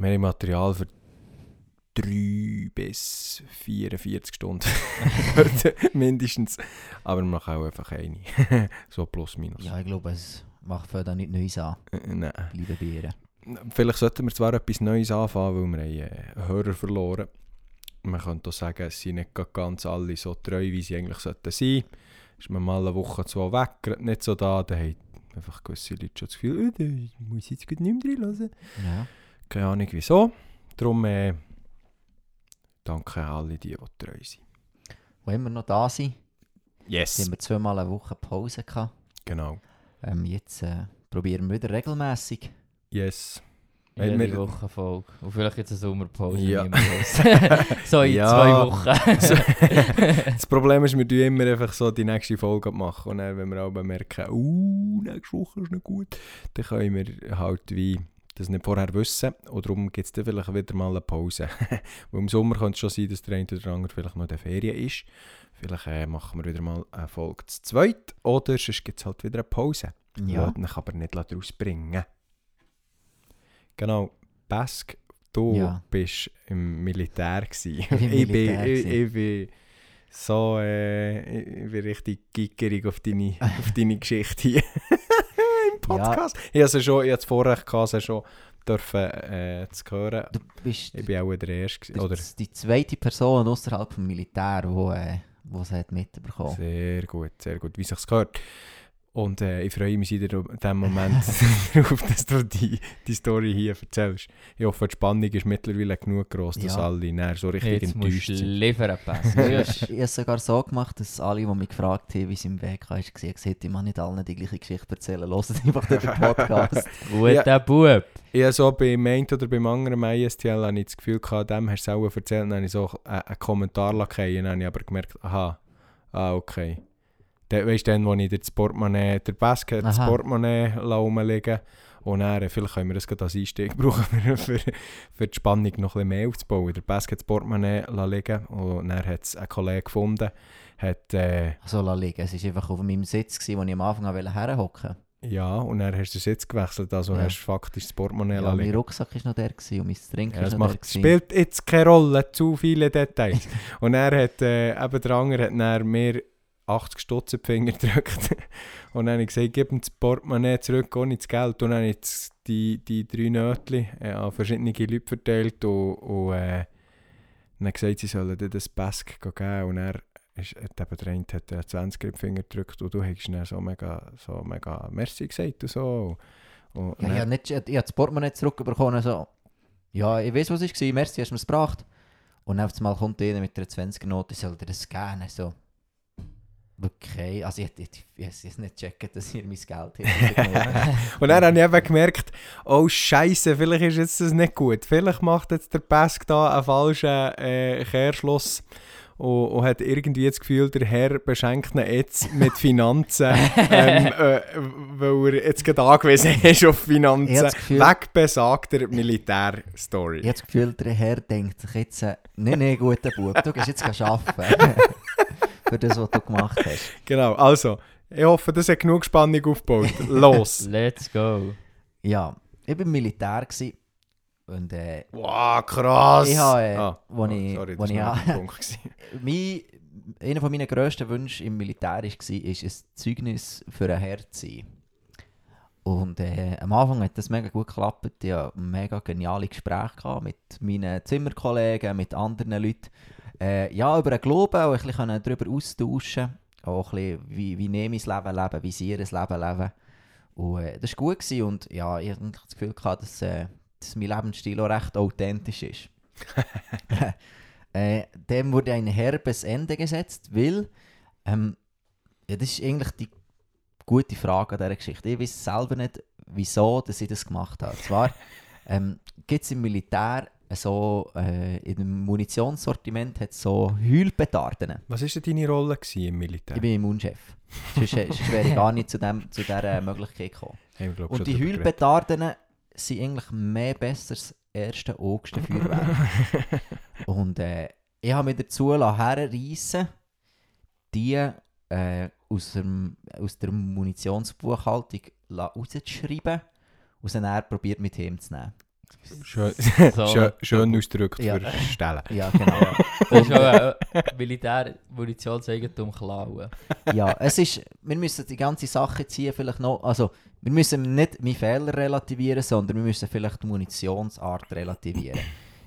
Wir haben Material für 3 bis 44 Stunden. Mindestens. Aber wir machen auch einfach eine. so plus minus. Ja, ich glaube, es macht für da nicht Neues an, Äh, Nein. liebe Bieren. Vielleicht sollten wir zwar etwas Neues anfangen, weil wir haben, äh, einen Hörer verloren Man könnte auch sagen, es sind nicht ganz alle so treu, wie sie eigentlich sollten sein. Ist man mal eine Woche, zwei weg, gerade nicht so da, dann haben einfach gewisse Leute schon das Gefühl, äh, da muss ich jetzt nicht mehr reinhören. Ja. Keine Ahnung wieso. Darum äh, danke an alle, die, die treu sind. Wenn wir noch da sind, Yes. haben wir zweimal eine Woche Pause gehabt. Genau. Ähm, jetzt äh, probieren wir wieder regelmäßig. Yes. Jede wir- Woche Folge. Und vielleicht jetzt eine Sommerpause. Ja. so in Ja. zwei Wochen. Das Problem ist, wir tun immer einfach so die nächste Folge machen und dann, wenn wir aber merken, uh, nächste Woche ist nicht gut, dann können wir halt wie das nicht vorher wissen und darum gibt es dann vielleicht wieder mal eine Pause. Weil im Sommer könnte es schon sein, dass der eine oder andere vielleicht noch in der Ferien ist. Vielleicht äh, machen wir wieder mal eine Folge zu zweit oder sonst gibt es halt wieder eine Pause. Ja. Lass dich aber nicht daraus bringen. Genau, Bask, du Ja. bist im Militär gewesen. Ich bin im ich, bin, Militär ich, ich bin so, äh, ich bin richtig gickerig auf deine, auf deine Geschichte hier Podcast. Ich habe es schon, ich habe das Vorrecht gehabt, sie schon dürfen, äh, zu hören. Du bist Ich bin auch der Erste. du Oder? die zweite Person außerhalb des Militär, die äh, es hat mitbekommen Sehr gut, sehr gut, wie sich's gehört. Und äh, ich freue mich in diesem Moment darauf, dass du die, die Story hier erzählst. Ich hoffe, die Spannung ist mittlerweile genug groß, dass Ja. alle näher so richtig Jetzt enttäuscht sind. liefern, Pass. Ich habe es sogar so gemacht, dass alle, die mich gefragt haben, wie es im Weg war, gesagt ich muss nicht allen die gleiche Geschichte erzählen. Hört einfach den Podcast. Guter Bub. Ich habe so beim einen oder beim anderen ISTL habe ich das Gefühl gehabt, dem hast du es auch erzählt, dann habe ich so einen, einen Kommentar lassen, dann habe ich aber gemerkt, aha, ah, okay. Dann, weißt du, dann, wo ich dir das Portemonnaie, der Basket, das Aha. Portemonnaie rumliegen und dann, vielleicht können wir das gerade als Einstieg brauchen, für, für, die Spannung noch ein bisschen mehr aufzubauen. Der Basket, das Portemonnaie liegen und dann hat es ein Kollege gefunden, hat, äh, So lassen liegen. Es war einfach auf meinem Sitz, gewesen, wo ich am Anfang wollte herhocken ja, und dann hast du den Sitz gewechselt, also Ja. hast du faktisch das Portemonnaie ja. Mein Rucksack war noch der gewesen, und mein Trinken Ja, das noch der. macht, gewesen. spielt jetzt keine Rolle, zu viele Details. und er hat, äh, eben der andere hat mir 80 Stutz in die Finger gedrückt. und dann habe ich gesagt, gib ihm das Portemonnaie zurück ohne das Geld. Und dann habe ich die, die drei Nötchen äh, an verschiedene Leute verteilt und, und äh, dann gesagt, sie sollen dir das Bask geben. Und er ist, hat eben der eine hat äh, 20 in den Finger gedrückt und du hast dann so mega, so mega Merci gesagt und so. Und, und Ja, ich habe nicht, ich habe das Portemonnaie zurückbekommen. So. Ja, ich weiß, was es war. Merci, hast du mir es gebracht. Und dann auf einmal kommt einer mit einer 20er-Note, soll dir das scannen. So. Okay, also ich, ich, ich, nicht checken, dass ihr mein Geld habt. Und dann habe ich eben gemerkt, oh Scheiße, vielleicht ist jetzt das nicht gut. Vielleicht macht jetzt der Pesk da einen falschen äh, Kehrschluss und, und hat irgendwie das Gefühl, der Herr beschenkt ihn jetzt mit Finanzen, ähm, äh, weil er jetzt gerade angewiesen ist auf Finanzen. Gefühl- Weg besagter Militärstory. Ich habe das Gefühl, der Herr denkt sich jetzt, äh, nee, nee, guter Bub, du gehst jetzt arbeiten. Für das, was du gemacht hast. Genau, also, ich hoffe, das hat genug Spannung aufgebaut. Los! Let's go. Ja, ich war im Militär gewesen und äh, wow, krass! Ich habe, äh, ah, oh, ich- sorry, das ich war ein Punkt. mein, einer von meinen grössten Wünsche im Militär war, ist ein Zeugnis für einen Herr zu sein. Und äh, am Anfang hat das mega gut geklappt. Ich hatte mega geniale Gespräche mit meinen Zimmerkollegen, mit anderen Leuten. Äh, ja, über den Glauben auch ein bisschen darüber austauschen. Auch ein bisschen, wie, wie nehme ich das Leben leben, wie sie ihr Leben leben. Und äh, das war gut. Gewesen. Und ja, ich hatte das Gefühl, gehabt, dass, äh, dass mein Lebensstil auch recht authentisch ist. äh, dem wurde ein herbes Ende gesetzt, weil ähm, ja, das ist eigentlich die gute Frage an dieser Geschichte. Ich weiß selber nicht, wieso dass ich das gemacht habe. Zwar ähm, gibt es im Militär so, äh, in dem Munitionssortiment hat es so Heulpetarden. Was war denn deine Rolle im Militär? Ich bin Immunchef. Sonst, äh, sonst wäre ich gar nicht zu, dem, zu dieser Möglichkeit gekommen. Glaub, Und die. Heulpetarden sind eigentlich mehr besser als erste augste Feuerwerk. Und äh, ich habe mich dazu herreissen, die äh, aus, dem, aus der Munitionsbuchhaltung rauszuschreiben und dann probiert mit heimzunehmen. Schön, So. schön, schön ausgedrückt Ja. für Stellen. Ja, genau. Das ist auch äh, Militär-Munitionseigentum klauen. ja, es ist, wir müssen die ganze Sache jetzt hier vielleicht noch, also wir müssen nicht meinen Fehler relativieren, sondern wir müssen vielleicht die Munitionsart relativieren.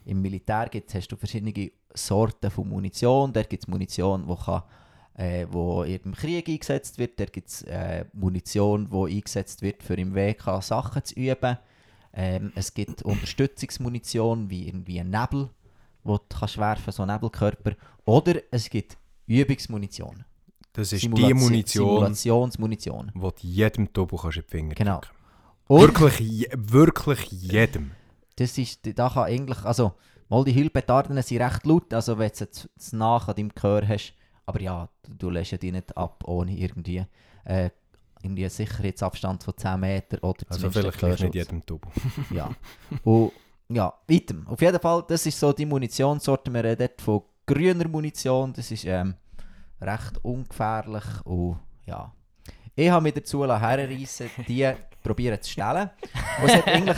Im Militär gibt's, hast du verschiedene Sorten von Munition. Dort gibt es Munition, die kann, äh, wo im Krieg eingesetzt wird. Dort gibt es äh, Munition, die eingesetzt wird, für im WK Sachen zu üben. Ähm, es gibt Unterstützungsmunition, wie irgendwie ein Nebel, wo du kannst werfen, so Nebelkörper. Oder es gibt Übungsmunition. Das ist die Simulation- Munition, Simulationsmunition. die du jedem kannst in die Finger Genau. Und Wirklich, je, wirklich jedem. das ist, da kann eigentlich, also, mal die Hüllpetarden sind recht laut, also wenn du zu nach an deinem Gehör hast, aber ja, du, du lässt ja die nicht ab, ohne irgendwie, äh, irgendwie einen Sicherheitsabstand von 10 Meter oder Also vielleicht nicht jedem Tobo. Ja. Und ja, weiter. Auf jeden Fall, das ist so die Munitionssorte. Wir reden dort von grüner Munition. Das ist ähm, recht ungefährlich. Und ja. Ich habe mich dazu herreissen, die probieren zu stellen. Und es hat eigentlich,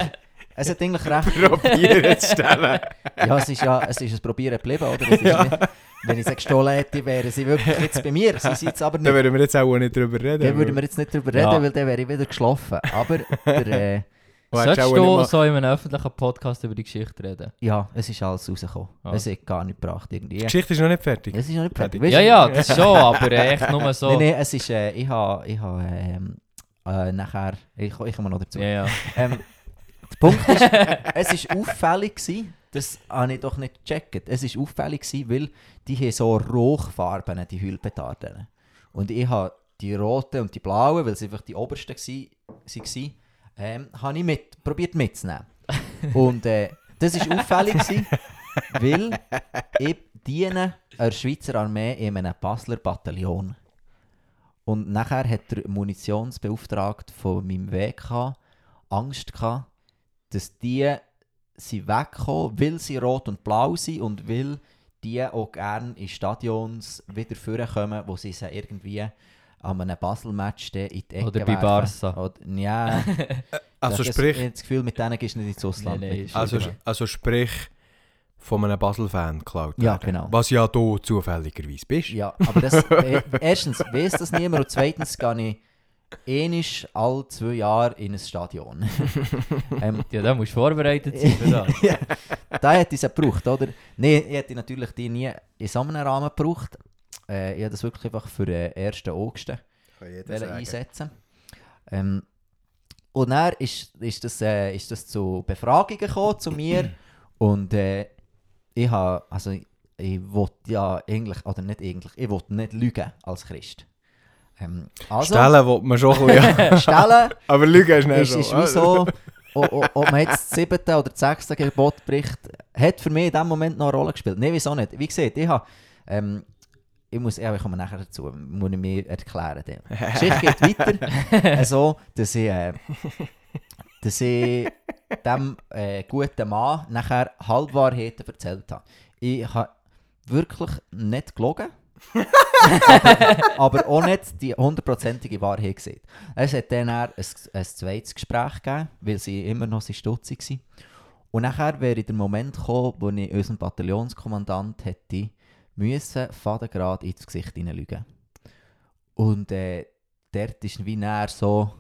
es hat eigentlich recht. Probieren zu stellen. Ja, es ist ja es ist ein Probieren geblieben, oder? Es ist nicht, wenn ich sie gestohlen hätte, wären sie wirklich jetzt bei mir. Sie sind jetzt aber Da nicht. würden wir jetzt auch nicht drüber reden. Da würden wir jetzt nicht drüber reden, Ja. weil dann wäre ich wieder geschlafen. Aber der, äh, Solltest du so in einem öffentlichen Podcast über die Geschichte reden? ja, es ist alles rausgekommen. Ah. Es hat gar nicht gebracht irgendwie. Die Geschichte ist noch nicht fertig. Es ist noch nicht fertig. Ja, ja, das schon, aber echt nur so. Nein, nein, es ist, äh, ich habe, ich habe, ähm, äh, nachher, ich, ich komme noch dazu. Ja, ja. Ähm, der Punkt ist, es war auffällig gewesen, das habe ich doch nicht gecheckt. Es war auffällig gewesen, weil die haben so Rauchfarben, die Hüllpetarden. Und ich habe die roten und die blauen, weil sie einfach die obersten waren, ähm, habe ich mit, probiert mitzunehmen. Und äh, das war auffällig, gewesen, weil ich diene der Schweizer Armee in einem Basler Bataillon. Und nachher hat der Munitionsbeauftragte von meinem WK Angst gehabt, dass die sie wegkommen, weil sie rot und blau sind und weil die auch gerne in Stadions wieder vorkommen, wo sie sie irgendwie an einem Basel-Match in die Ecke Oder bei. Barca. Oder, ja, Also das, sprich, Ich habe das Gefühl, mit denen gehst du nicht ins Ausland. Mit. ist also, also sprich von einem Basel-Fan geklaut Ja, werden. genau. Was ja du zufälligerweise bist. Ja, aber das, äh, erstens weiss das niemand und zweitens gehe ich ähnlich alle zwei Jahre in ein Stadion. ähm, Ja, da musst du vorbereitet sein für das. ja, da hätte ich es gebraucht, oder? Nein, ich hätte natürlich die nie in so einem Rahmen gebraucht. Äh, ich habe das wirklich einfach für den 1. August einsetzen. Ähm, und dann ist, ist, das, äh, ist das zu Befragungen gekommen zu mir und äh, ich habe, also ich wollte ja eigentlich, oder nicht eigentlich, ich wollte nicht lügen als Christ. Ähm, also, Stellen will man schon ja. Stellen Aber Lügen ist nicht ist, so. ist wie so, ob man jetzt das siebte oder das sechste Gebot bricht, hat für mich in dem Moment noch eine Rolle gespielt. Nein, wieso nicht? Wie gesagt, ich habe, ähm, ich muss, ja, ich komme nachher dazu, muss ich mir erklären. Die Geschichte geht weiter, so, dass ich, äh, dass ich dem äh, guten Mann nachher Halbwahrheiten erzählt habe. Ich habe wirklich nicht gelogen. Aber, aber auch nicht die hundertprozentige Wahrheit gesehen. Es hat dann ein, ein zweites Gespräch gegeben, weil sie immer noch stutzig waren. Und nachher wäre der Moment gekommen, wo ich unserem Bataillonskommandant hätte müssen, fadengrad ins Gesicht hineinlügen. Und äh, dort ist wie näher so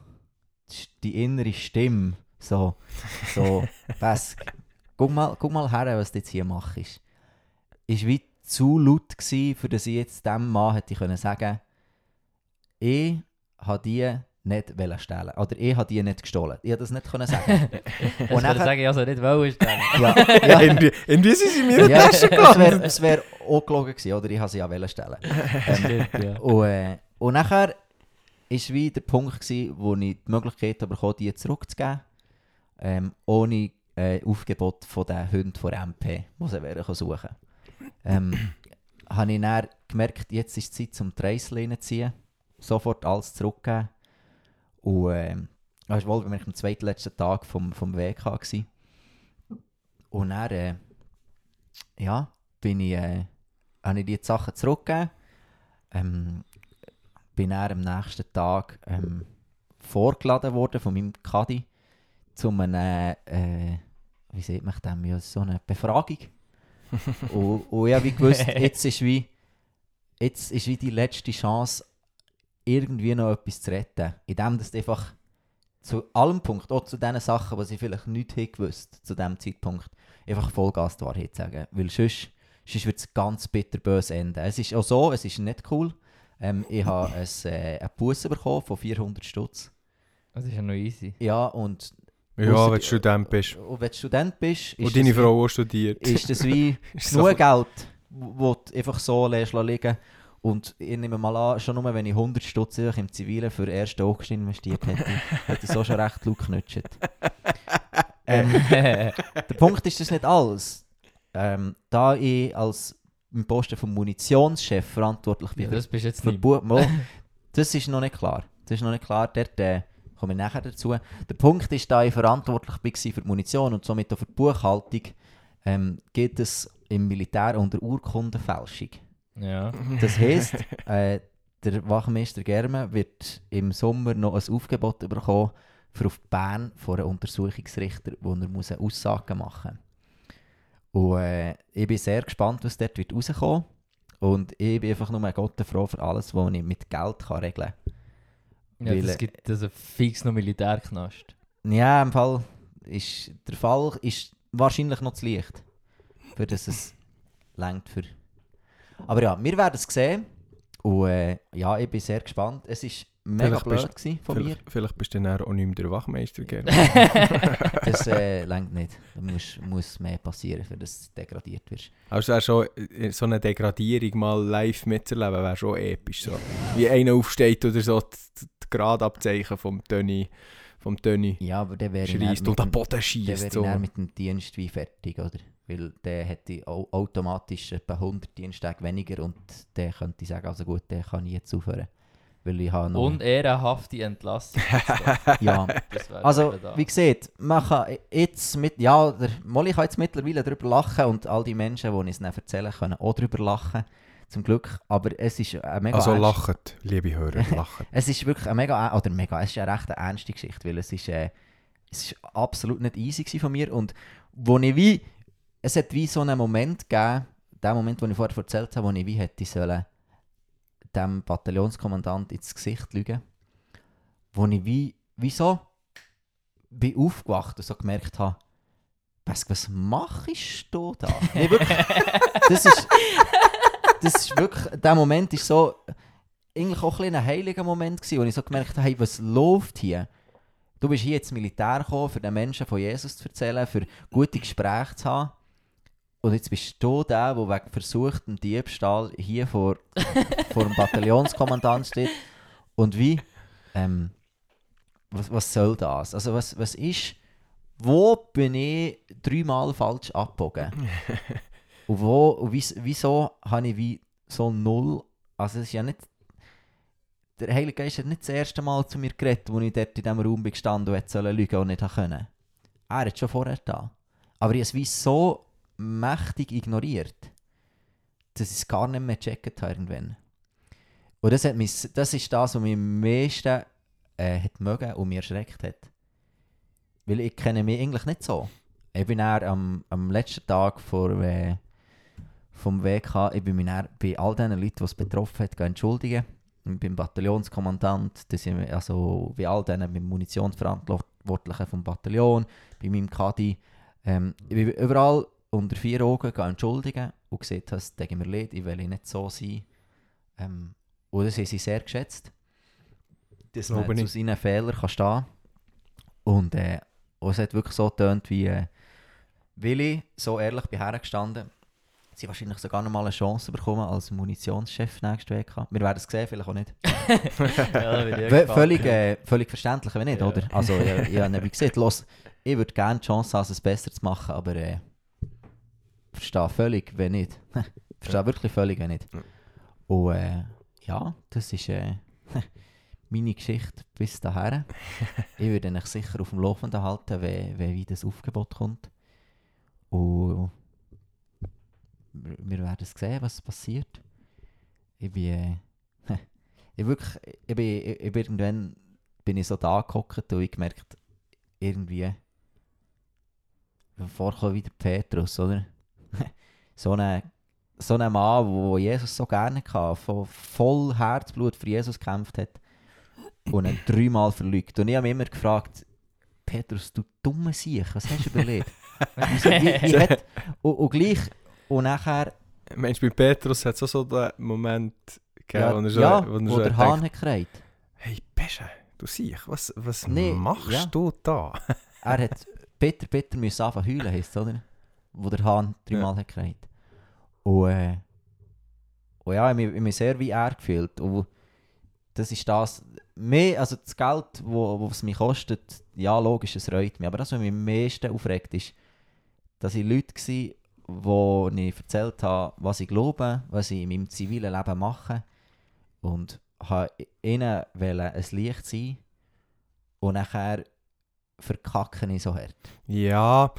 die innere Stimme, so, so, was, guck mal, guck mal her, was du jetzt hier machst. Ist wie zu laut gewesen, für dass ich jetzt dem Mann hätte können sagen ich habe die nicht wollen stehlen. Oder ich habe die nicht gestohlen. Ich habe das nicht können sagen. Ich Und würde nachher- sagen, ich also nicht wollen stellen. ja, Ja, ja, irgendwie, irgendwie sind sie in meiner ja, Tasche es gelandet. wäre es wär auch gelogen gewesen, oder ich habe sie ja wollen stellen. Ähm, Stimmt, ja. und, äh, und nachher war wie der Punkt, gewesen, wo ich die Möglichkeit bekommen die zurückzugeben, ähm, ohne äh, Aufgebot von den Hunden von MP, die sie suchen ähm, habe ich dann gemerkt, jetzt ist die Zeit, um die Reissleine zu ziehen. Sofort alles zurückgeben. Und ähm, das war wohl am zweitletzten Tag vom, vom WK. Gewesen. Und dann, äh, ja, bin ich, äh, habe ich die Sachen zurückgegeben. Ähm, bin dann am nächsten Tag ähm, vorgeladen worden von meinem Kadi zu einem, äh, wie sieht man dem, ja, so eine Befragung. Und, und ich habe wie gewusst, jetzt ist wie, jetzt ist wie die letzte Chance, irgendwie noch etwas zu retten. Indem dass du einfach zu allem Punkt, auch zu den Sachen, die ich vielleicht nicht hätte gewusst zu diesem Zeitpunkt, einfach Vollgas die Wahrheit sagen. Weil sonst, sonst wird es ganz bitterbös enden. Es ist auch so, es ist nicht cool. Ähm, ich habe äh, einen Busse bekommen von 400 Stutz. Das ist ja noch easy. Ja, und Ja, wenn du Student bist. und wenn du Student bist, ist Und deine das wie- Frau auch studiert. ist das wie Ist nur so- Geld, wo du einfach so lässt liegen Und ich nehme mal an, schon nur wenn ich 100 Stutz im Zivilen für den ersten August investiert hätte, hätte ich so schon recht laut geknutscht. Ähm, der Punkt ist das nicht alles. Ähm, da ich als im Posten vom Munitionschef verantwortlich bin ja, für das bist jetzt nicht. Das ist noch nicht klar. Das ist noch nicht klar. Dort äh, komme ich nachher dazu. Der Punkt ist, da ich verantwortlich war für die Munition und somit auch für die Buchhaltung, ähm, geht es im Militär unter Urkundenfälschung. Ja. Das heisst, äh, der Wachmeister Germe wird im Sommer noch ein Aufgebot bekommen, für auf Bern vor einem Untersuchungsrichter, wo er muss eine Aussage machen muss. Und äh, ich bin sehr gespannt, was dort wird rauskommen Und ich bin einfach nur Gott froh für alles, was ich mit Geld kann regeln ja Weil, das gibt also fix noch Militärknast. Ja, im Fall ist der Fall ist wahrscheinlich noch zu leicht, für das es längt für. Aber ja, wir werden es sehen. Und äh, ja, ich bin sehr gespannt. Es war mega Vielleicht bist- blöd gewesen von mir. Vielleicht, vielleicht bist du dann auch nicht mehr der Wachmeister, gerne. Das äh, längt nicht. Da muss, muss mehr passieren, für dass du degradiert wirst. Also wär schon, äh, so eine Degradierung mal live mitzuerleben, wäre schon episch. So. Wie einer aufsteht oder so, die Gradabzeichen vom Tönny, vom Tönny Ja, aber der wäre schreist und am dem- Boden der schießt. wäre So. mit dem Dienst wie fertig, oder? Weil der hätte au automatisch etwa 100 Diensttage weniger und der könnte sagen, also gut, der kann ich jetzt aufhören. Weil ich habe noch... Und ehrenhafte Entlassung. ja, Also, wie gesagt, man kann jetzt mit, ja, der Molly kann jetzt mittlerweile darüber lachen und all die Menschen, die es nicht erzählen, können auch darüber lachen. Zum Glück. Aber es ist eine mega Also lachet, liebe Hörer, lachet. Es ist wirklich eine mega, oder mega, es ist eine recht ernste Geschichte, weil es ist, äh, es ist absolut nicht easy von mir und wo ich wie, es hat wie so einen Moment gegeben, der Moment, den ich vorher erzählt habe, wo ich wie hätte sollen, dem Bataillonskommandant ins Gesicht lügen, wo ich wie, wieso, bin aufgewacht und so gemerkt habe, was, was machst du da? Nee, wirklich, das ist, das ist wirklich, der Moment ist so, eigentlich auch ein, ein heiliger Moment gewesen, wo ich so gemerkt habe, hey, was läuft hier? Du bist hier ins Militär gekommen, für den Menschen von Jesus zu erzählen, für gute Gespräche zu haben. Und jetzt bist du der, der wegen versuchtem Diebstahl hier vor, vor dem Bataillonskommandant steht. Und wie? Ähm, was, was soll das? Also was, was ist... Wo bin ich dreimal falsch abgebogen? und wo, und wies- wieso habe ich wie so null... Also es ist ja nicht... Der Heilige Geist hat nicht das erste Mal zu mir geredet, als ich dort in diesem Raum bin gestanden und hätte lügen und nicht können. Er hat schon vorher da. Aber ich habe es wie so mächtig ignoriert, dass ich es gar nicht mehr gecheckt habe irgendwann. Und das, hat mich, das ist das, was mich am meisten äh, hat mögen und mich erschreckt hat. Weil ich kenne mich eigentlich nicht so. Ich bin dann am, am letzten Tag vor, äh, vom WK, ich bin mich dann bei all den Leuten, die es betroffen hat, entschuldigen. Und beim Bataillonskommandant, also bei all denen, beim Munitionsverantwortlichen vom Bataillon, bei meinem Kadi. Ähm, ich bin überall unter vier Augen gehen entschuldigen und gesagt, das tut mir leid, ich will nicht so sein. Ähm, und das haben sie sehr geschätzt. Dass man Glaube zu ich. seinen Fehlern kann stehen Und äh, und es hat wirklich so getönt, wie äh, Willi so ehrlich bei hergestanden. Sie wahrscheinlich sogar noch mal eine Chance bekommen als Munitionschef nächste WK. Wir werden es sehen, vielleicht auch nicht. ja, bin völlig, äh, völlig verständlich, wenn nicht, Ja. oder? Also, ich, ich habe wie gesagt, los, ich würde gerne die Chance haben, es besser zu machen, aber äh, verstehe völlig, wenn nicht. verstehe wirklich völlig, wenn nicht. Und äh, ja, das ist äh, meine Geschichte bis dahin. ich würde mich sicher auf dem Laufenden halten, wenn, wenn wie das Aufgebot kommt. Und wir werden sehen, was passiert. Ich bin, äh, ich wirklich, ich bin, ich, ich bin irgendwann bin ich so da gehockt und ich gemerkt, irgendwie, vorkommen wie der Petrus, oder? So ein so ein Mann, wo Jesus so gerne hatte, von voll Herzblut für Jesus gekämpft hat und ihn dreimal verlügt. Und ich habe mich immer gefragt, Petrus, du dumme Sieg, was hast du überlegt? Hat, und, und gleich, und nachher, Meinst du, bei Petrus hat es so den Moment gegeben, ja, wo er so, ja, wo er wo so der Hahn hat gekreit. hey Pesche, du siehst, was, was Nee, machst ja. du da? Er hat Peter, Peter müssen anfangen heulen, heisst es, oder? Wo der Hahn dreimal hat gekreit. Und, äh, und ja, ich habe mich, ich habe mich sehr wie er gefühlt. Und das ist das, mehr, also das Geld, wo, wo es mich kostet, ja, logisch, es reut mich. Aber das, was mich am meisten aufregt, ist, dass ich Leute war, wo ich erzählt habe, was ich glaube, was ich in meinem zivilen Leben mache. Und habe ihnen ein Licht sein und nachher verkacke ich so hart. Ja,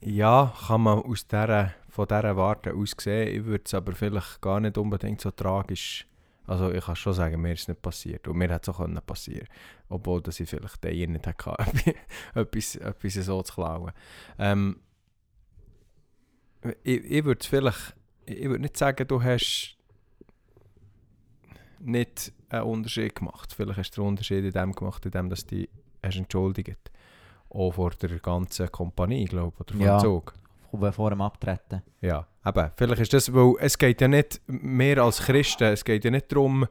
ja, kann man aus dieser, von dieser Warte aus sehen. Ich würde es aber vielleicht gar nicht unbedingt so tragisch. Also ich kann schon sagen, mir ist es nicht passiert. Und mir hätte es auch können passieren Obwohl dass ich vielleicht den hier nicht hatte, etwas, etwas so zu klauen. Ähm, ich ich würde vielleicht, ich würde nicht sagen, du hast nicht einen Unterschied gemacht. Vielleicht hast du den Unterschied in dem gemacht, in dem, dass du dich hast entschuldigt auch vor der ganzen Kompanie, glaube ich, oder vom Ja. Zug. Vor dem Abtreten. Ja, eben, vielleicht ist das, weil es geht ja nicht mehr als Christen, es geht ja nicht darum,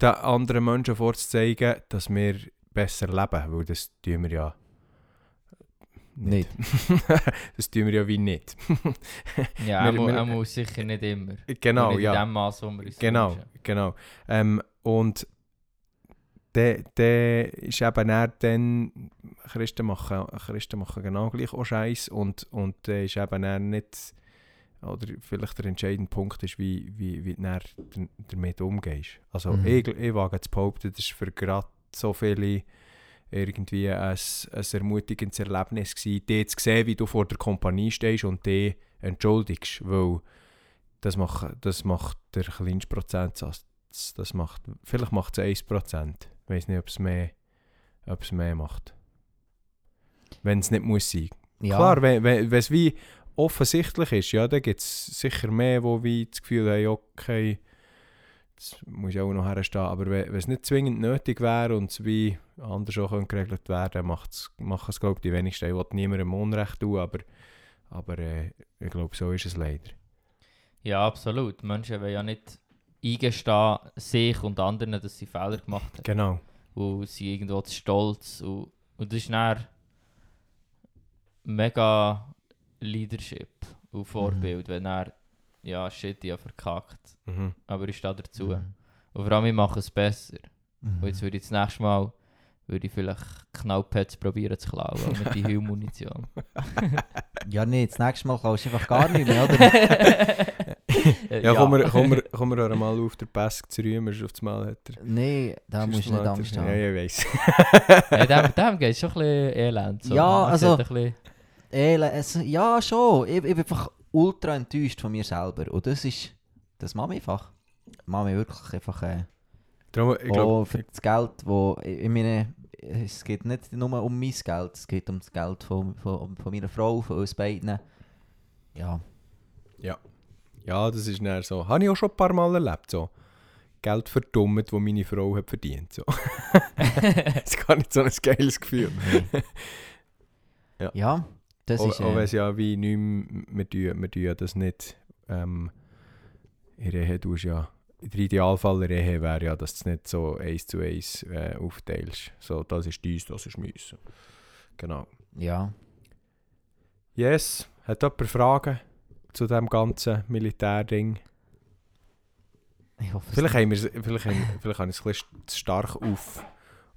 den anderen Menschen vorzuzeigen, dass wir besser leben, weil das tun wir ja Nicht. das tun wir ja wie nicht. Ja, Wir- er, mu wir- er muss sicher nicht immer. genau, nicht ja. In dem Maß, wo wir uns Genau, wünschen. genau. Ähm, und der, der ist eben eher dann, Christen machen, Christen machen genau gleich auch Scheiß und, und der ist eben eher nicht, oder vielleicht der entscheidende Punkt ist, wie, wie, wie du dann damit umgehst. Also Mhm. ich, ich wage zu behaupten, das ist für gerade so viele irgendwie ein, ein ermutigendes Erlebnis gewesen, die zu sehen, wie du vor der Kompanie stehst und die entschuldigst, weil das macht, das macht der kleinste Prozentsatz. Das macht, vielleicht macht es 1%. Ich weiß nicht, ob es mehr, ob es mehr macht. Wenn es nicht muss sein. Ja. Klar, wenn, es wie offensichtlich ist, ja, dann gibt es sicher mehr, die wie das Gefühl haben, okay, das muss ja auch noch herstehen. Aber wenn, es nicht zwingend nötig wäre und es wie anders auch geregelt werden könnte, machen es, glaube ich, die wenigsten. Ich will niemandem Unrecht tun, aber, aber äh, ich glaube, so ist es leider. Ja, absolut. Menschen wollen ja nicht eingestehen, sich und anderen, dass sie Fehler gemacht haben. Genau. Und sie irgendwo zu stolz. Und, und das ist dann mega Leadership und Vorbild, wenn er, ja, shit, ich habe verkackt. Mhm. Aber ich stehe dazu. Mhm. Und vor allem, ich mache es besser. Mhm. Und jetzt würde ich das nächste Mal würde ich vielleicht Knallpads probieren zu klauen, nicht die Heilmunition. Ja, nee, das nächste Mal kaufst du einfach gar nicht mehr, oder? Äh, Ja, Komm, wir, komm, wir, komm wir auch mal auf der Pesk zu rühmen, auf das Mal hat er. nee, da musst du nicht Angst haben. Ja, ich weiss. ja, dem, dem geht es schon ein bisschen elend. So. Ja, also- es, ja, schon. Ich, ich bin einfach ultra enttäuscht von mir selber. Und das ist, das macht mich einfach. Macht mich wirklich einfach, äh, Darum, ich auch glaube, für das Geld, wo, ich ich meine, es geht nicht nur um mein Geld, es geht um das Geld von, von, von meiner Frau, von uns beiden. Ja, ja, das ist dann so. Habe ich auch schon ein paar Mal erlebt. So. Geld verdummt, das meine Frau hat verdient. So. das ist gar nicht so ein geiles Gefühl. Ja. ja, das auch, ist, auch wenn äh, es ja wie nichts, wir tun, wir tun ja das nicht. Ähm, in der Ehe tust ja. Der Idealfall in der Ehe wäre ja, dass du es nicht so eins zu eins äh, aufteilst. So, das ist dies, das ist meins. Genau. ja. Yes. Hat jemand Fragen zu dem ganzen Militärding? Ich hoffe, es Vielleicht, haben wir's- vielleicht, haben, vielleicht habe ich es ein bisschen zu stark auf,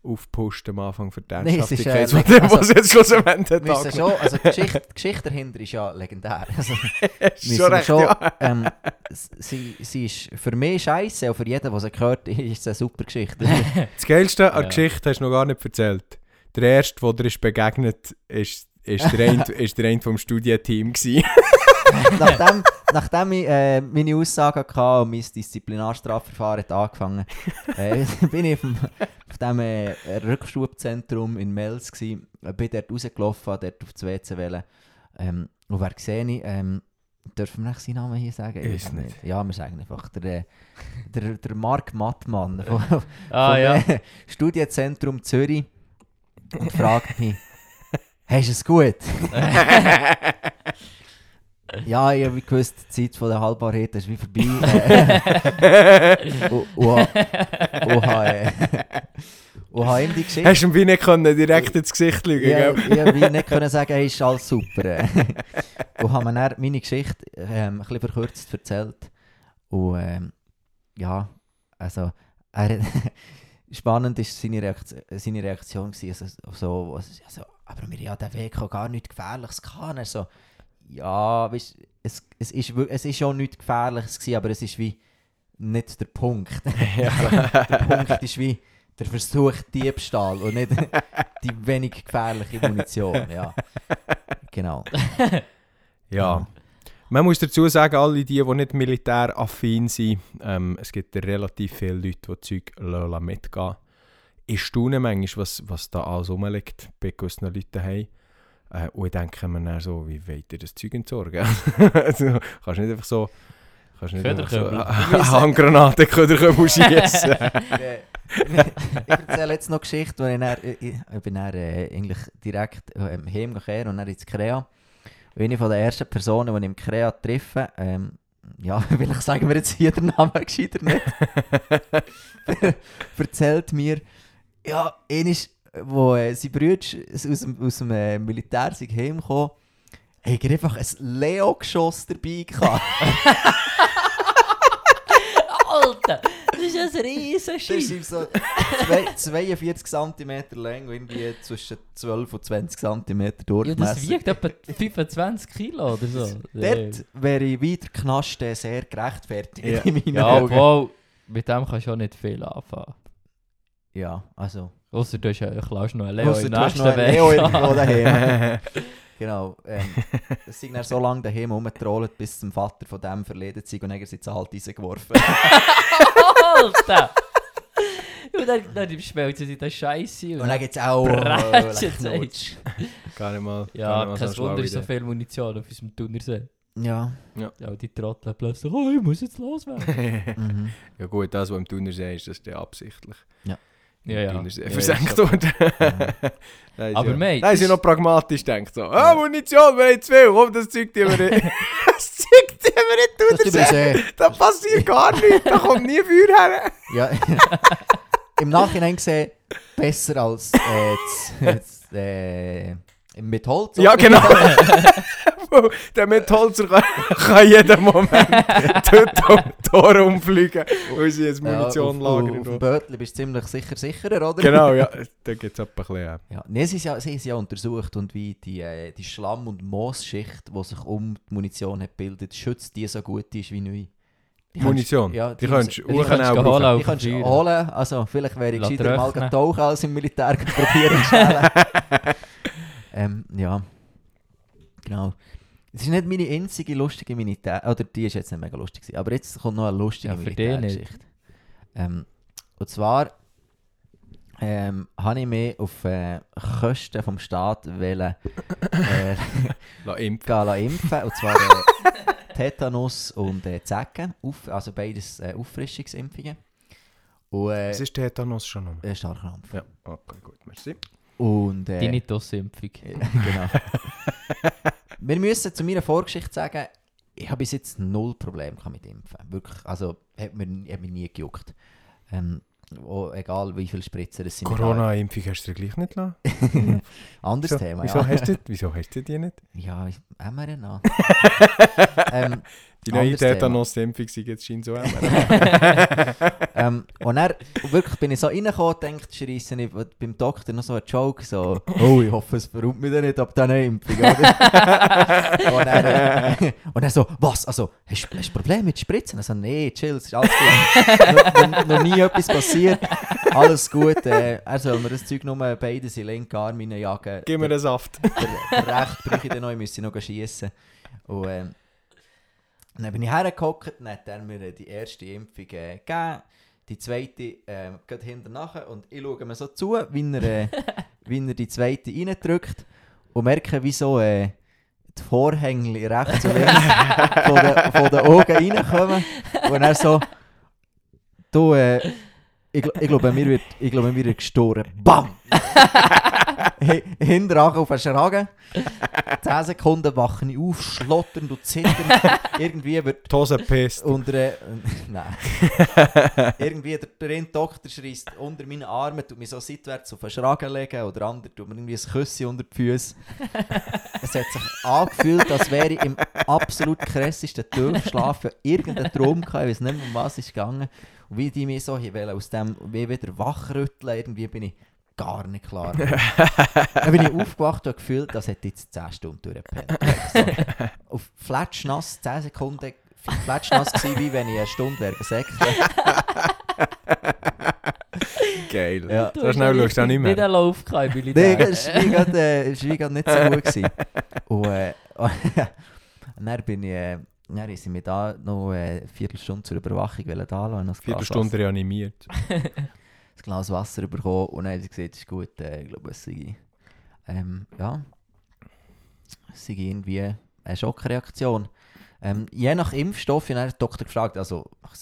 aufgepusht am Anfang für die Nee, es ist, äh, Ernsthaftigkeit, was jetzt schlussendlich hat. schon, also die Geschichte, die Geschichte dahinter ist ja legendär. Also, Ist schon wir recht, schon, ja. ähm, sie, sie ist für mich scheiße, und für jeden, der sie gehört, ist es eine super Geschichte. Das Geilste an Ja. Geschichte hast du noch gar nicht erzählt. Der erste, der dir ist begegnet ist, ist der eine, ist der eine vom Studienteam gewesen. nachdem, nachdem ich äh, meine Aussagen hatte und mein Disziplinarstrafverfahren angefangen äh, bin ich auf dem, auf dem äh, Rückschubzentrum in Mels. Gewesen, Äh, bin dort rausgelaufen, dort auf das WC wollen, Ähm, und wer sehe ich, ähm, dürfen wir nicht seinen Namen hier sagen? Ich Ist nicht. Ja, wir sagen einfach, der, äh, der, der Marc Mattmann von, Ah vom, ja. äh, Studienzentrum Zürich und fragt mich, hast du es gut? ja, ich habe gewusst, die Zeit von der Halbwahrheit ist wie vorbei. Und, und, und, habe, und habe ihm die Geschichte... Hast du ihm wie nicht können, direkt ins Gesicht lügen Ja, gell? ich konnte nicht können sagen, hey, ist alles super. und habe mir dann meine Geschichte ähm, ein bisschen verkürzt erzählt. Und ähm, ja, also er, spannend war seine, Reaktion, seine Reaktion. Gewesen, also, so, also, aber wir ja den Weg auch gar nichts Gefährliches gehabt. Er so, ja, weißt, es, es, ist, es ist schon nichts Gefährliches gewesen, aber es ist wie nicht der Punkt. also, der Punkt ist wie der Versuch Diebstahl und nicht die wenig gefährliche Munition. Ja, genau. Ja. Man muss dazu sagen, alle die, die nicht militäraffin sind, ähm, es gibt relativ viele Leute, die Zeug mitgehen Ich staune manchmal, was, was da alles rumliegt bei gewissen Leuten daheim. Äh, und ich denke mir dann so, wie wollt ihr das Zeug entsorgen? also, kannst nicht einfach so... Kannst nicht einfach so Köderkübel. eine Handgranate Köderkübel schießen. Äh, ich erzähle jetzt noch eine Geschichte, wo ich, dann, ich, ich bin dann, äh, eigentlich direkt ähm, heimgekommen und dann ins Krea. Und eine von den ersten Personen, die ich im Krea treffe, ähm, ja, will ich sagen wir jetzt hier den Namen gescheiter nicht, erzählt mir, ja, eines, wo äh, sein Bruder aus dem, aus dem äh, Militär sind heimgekommen, hat er einfach ein Leo-Geschoss dabei gehabt. Alter, das ist ein riesen Das ist ihm so zwei, 42 cm lang und irgendwie zwischen 12 und 20 cm Ja, Durchmesser. das wiegt etwa 25 Kilo oder so. Dort wäre ich wieder Knaste sehr gerechtfertigt Ja. in meinen Ja, Augen. obwohl, mit dem kannst du auch nicht viel anfangen. Ja, also. Ausser du hast ja- klaust noch einen Leo Ausser im du hast nächsten noch einen Weg. Leo irgendwo daheim. genau. Ähm, das sind dann so lange daheim rumgetrollt, bis zum Vater von dem verledet sind und dann sind sie halt reingeworfen. Alter! Und dann, dann schmelzen sie das Scheiße. und dann gibt es auch... Bratschen, leck sagst Gar nicht mal. Ja, kein Wunder, ist so viel Munition auf unserem Thunersee. Ja. Ja, die Trottel plötzlich, oh, ich muss jetzt loswerden. Mhm. ja gut, das, was im Thunersee ist, das ist ja absichtlich. ja, Im ja. Thunersee Ja, versenkt worden. Ist Aber ja, ist ja das- noch pragmatisch denkt so, ah, Munition, wir haben zu viel, komm, das Zeug tun wir nicht. das Zeug tun wir nicht, Das Thunersee. Thunersee. Da passiert gar nichts, da kommt nie Feuer her. Ja. Im Nachhinein gesehen, besser als äh, z- äh, mit Holz. Ja, genau. Der Metholzer kann, kann jeden Moment dort um die Tore umfliegen, weil sie jetzt Munition ja, auf, lagern. Auf, auf dem Bötli bist du ziemlich sicher sicherer, oder? Genau, ja, da gibt es ein bisschen. Ja. Nee, sie, ist ja, sie haben ja untersucht und wie die, äh, die Schlamm- und Moosschicht, die sich um die Munition hat bildet, schützt die so gut ist wie neu. Die Munition, ja, die kannst du die kannst du auch holen brauchen. auf Die dem kannst du Feuer. holen, also vielleicht wäre ich gescheiter mal tauchen als im Militär probieren zu stellen. ähm, ja, genau. Es ist nicht meine einzige lustige Militär... Oder die ist jetzt nicht mega lustig gewesen, aber jetzt kommt noch eine lustige Ja. Militärgeschichte. Ähm, und zwar ähm, habe ich mich auf äh, Kosten vom Staat wollen, äh, Lass impfen. gehen lassen impfen. Und zwar äh, Tetanus und äh, Zecken. Auf, also beides äh, Auffrischungsimpfungen. Und äh, Es ist Tetanus schon noch. äh, Starkrampf. Ja, okay, gut, merci. Und äh, Tinnitus-Impfung. genau. Wir müssen zu meiner Vorgeschichte sagen, ich habe bis jetzt null Probleme mit Impfen. Wirklich, also hat mir, hat mir nie gejuckt. Ähm, oh, egal wie viele Spritzen es sind. Corona-Impfung hast du dir gleich nicht lassen? Anderes Wieso, Thema, wieso, ja. hast du, wieso hast du die nicht? Ja, mRNA. ähm, Die neue. Tetanus-Impfung sind jetzt scheint so ähm, und dann wirklich bin ich so reingekommen und dachte, scheisse ich beim Doktor noch so einen Joke, so, oh, ich hoffe, es verrummt mich dann nicht ab dieser Impfung, oder? und, dann, äh, und dann so, was, also, hast du hast du Probleme mit Spritzen? Also, nee, chill, es ist alles gut. noch, noch, noch nie etwas passiert, alles gut. Äh, er soll mir das Zeug nur beide sind linke Arme reinjagen. Gib mir den Saft. der, der Recht brauche ich dann noch, ich müsste noch schiessen. Und ähm, dann bin ich hergehockt, dann hat er mir die erste Impfung äh, gegeben, die zweite äh, geht hinter nachher und ich schaue mir so zu, wie er, äh, wie er die zweite reindrückt und merke, wie so äh, die Vorhänge rechts und links von den, von den Augen reinkommen. Und er so, du, äh, ich, ich glaube, mir wird, ich glaube, mir wird gestoren. BAM! Hi- Hinterhaken auf den Schragen. 10 Sekunden wache ich auf, schlotternd und zitternd. Irgendwie wird Hose pisst. unter äh, nein. irgendwie der, der eine Doktor schreist unter meinen Armen, tut mich so seitwärts auf den Schragen legen oder der andere tut mir irgendwie ein Küsschen unter die Füße. es hat sich angefühlt, als wäre ich im absolut krassesten Tiefschlaf irgendeinen Traum gehabt, ich weiß nicht mehr, um was es gegangen. Und wie die mich so hier aus dem wie wieder wachrütteln, irgendwie bin ich gar nicht klar. Dann bin ich aufgewacht und gefühlt, das hätte jetzt 10 Stunden durchgepennt. So. Auf flatschnass, 10 Sekunden flatschnass gewesen, wie wenn ich eine Stunde wäre gesäckelt. Geil. Ja. So schnell schaust du auch nicht Nicht mehr. einen Lauf gehabt im Nein, Militär. das war gerade, äh, nicht so gut. Gewesen. Und, äh, und dann bin ich, äh, dann sind wir da noch äh, eine Viertelstunde zur Überwachung da lassen, Viertelstunde reanimiert. Glas Wasser bekommen und dann haben sie gesagt, es ist gut, äh, ich glaube, es sei, ähm, ja, es sei irgendwie eine Schockreaktion. Ähm, je nach Impfstoff, ich habe den Doktor gefragt, also, ach,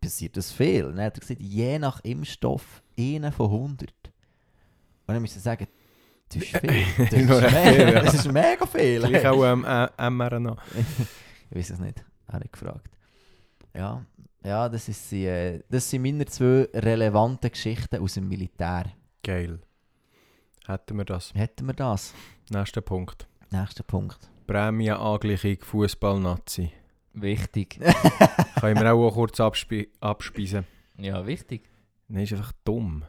passiert das viel? Und dann hat er gesagt, je nach Impfstoff, einer von 100. Und dann müsste ich sagen, das ist viel. Das ist, mega, viel, ja. das ist mega viel. Gleich auch ähm, äh, mRNA. Ich weiß es nicht, habe ich gefragt. Ja, ja das, ist die, äh, das sind meine zwei relevanten Geschichten aus dem Militär. Geil. Hätten wir das. Hätten wir das? Nächster Punkt. Nächster Punkt. Prämienangleichung Fußball-Nazi. Wichtig. Können wir auch kurz abspe abspeisen. Ja, wichtig. Nein, ist einfach dumm.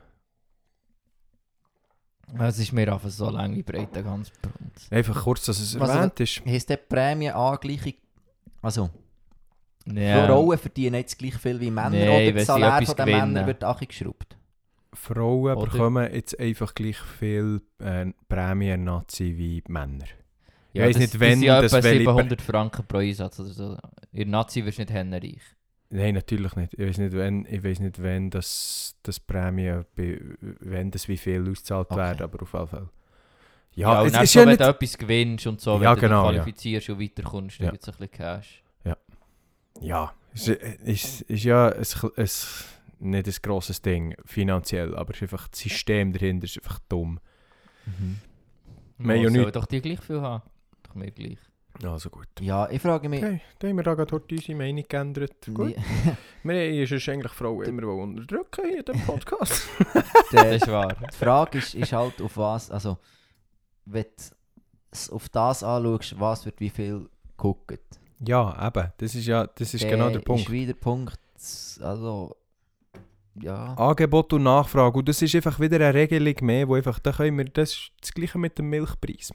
Es ist mir einfach so lang wie breit, der ganze Punkt. Einfach kurz, dass es Was erwähnt ist. Heißt die Prämienangleichung? Also, Ja. Frauen verdienen jetzt gleich viel wie Männer Nein, oder das Salär von den. Männern wird auch geschraubt? Frauen Oder- bekommen jetzt einfach gleich viel äh, Prämien-Nazi wie Männer. Ja, weiss das, nicht, wenn das sind ja das etwa welche- 700 Franken pro Einsatz oder so. In Nazi wirst du nicht hennenreich. Nein, natürlich nicht. Ich weiß nicht, wenn, ich weiß nicht, wenn das, das Prämie, wenn das wie viel ausgezahlt Okay. werden, aber auf jeden Fall. Ja, Ja, und es ist so, ja wenn nicht... du etwas gewinnst und so, wenn Ja, du genau, dich ja. qualifizierst und weiterkommst, dann Ja. gibt es ein bisschen Cash. Ja, es ist, ist, ist ja ein, ein, nicht ein grosses Ding finanziell, aber ist einfach das System dahinter ist einfach dumm. Mhm. Wir ja nicht- doch die gleich viel haben. Doch mir gleich. Also gut. Ja, ich frage mich... Okay, dann haben wir da gerade heute unsere Meinung geändert. Gut. Wir haben sonst eigentlich Frauen immer wollen unterdrücken hier in diesem Podcast. Der- Das ist wahr. Die Frage ist, ist halt auf was, also wenn du es auf das anschaust, was wird wie viel guckt. Ja, eben. Das ist ja das ist Dann genau der Punkt. ist wieder der Punkt, also ja. Angebot und Nachfrage. Und das ist einfach wieder eine Regelung mehr, wo einfach, da können wir, das ist das Gleiche mit dem Milchpreis.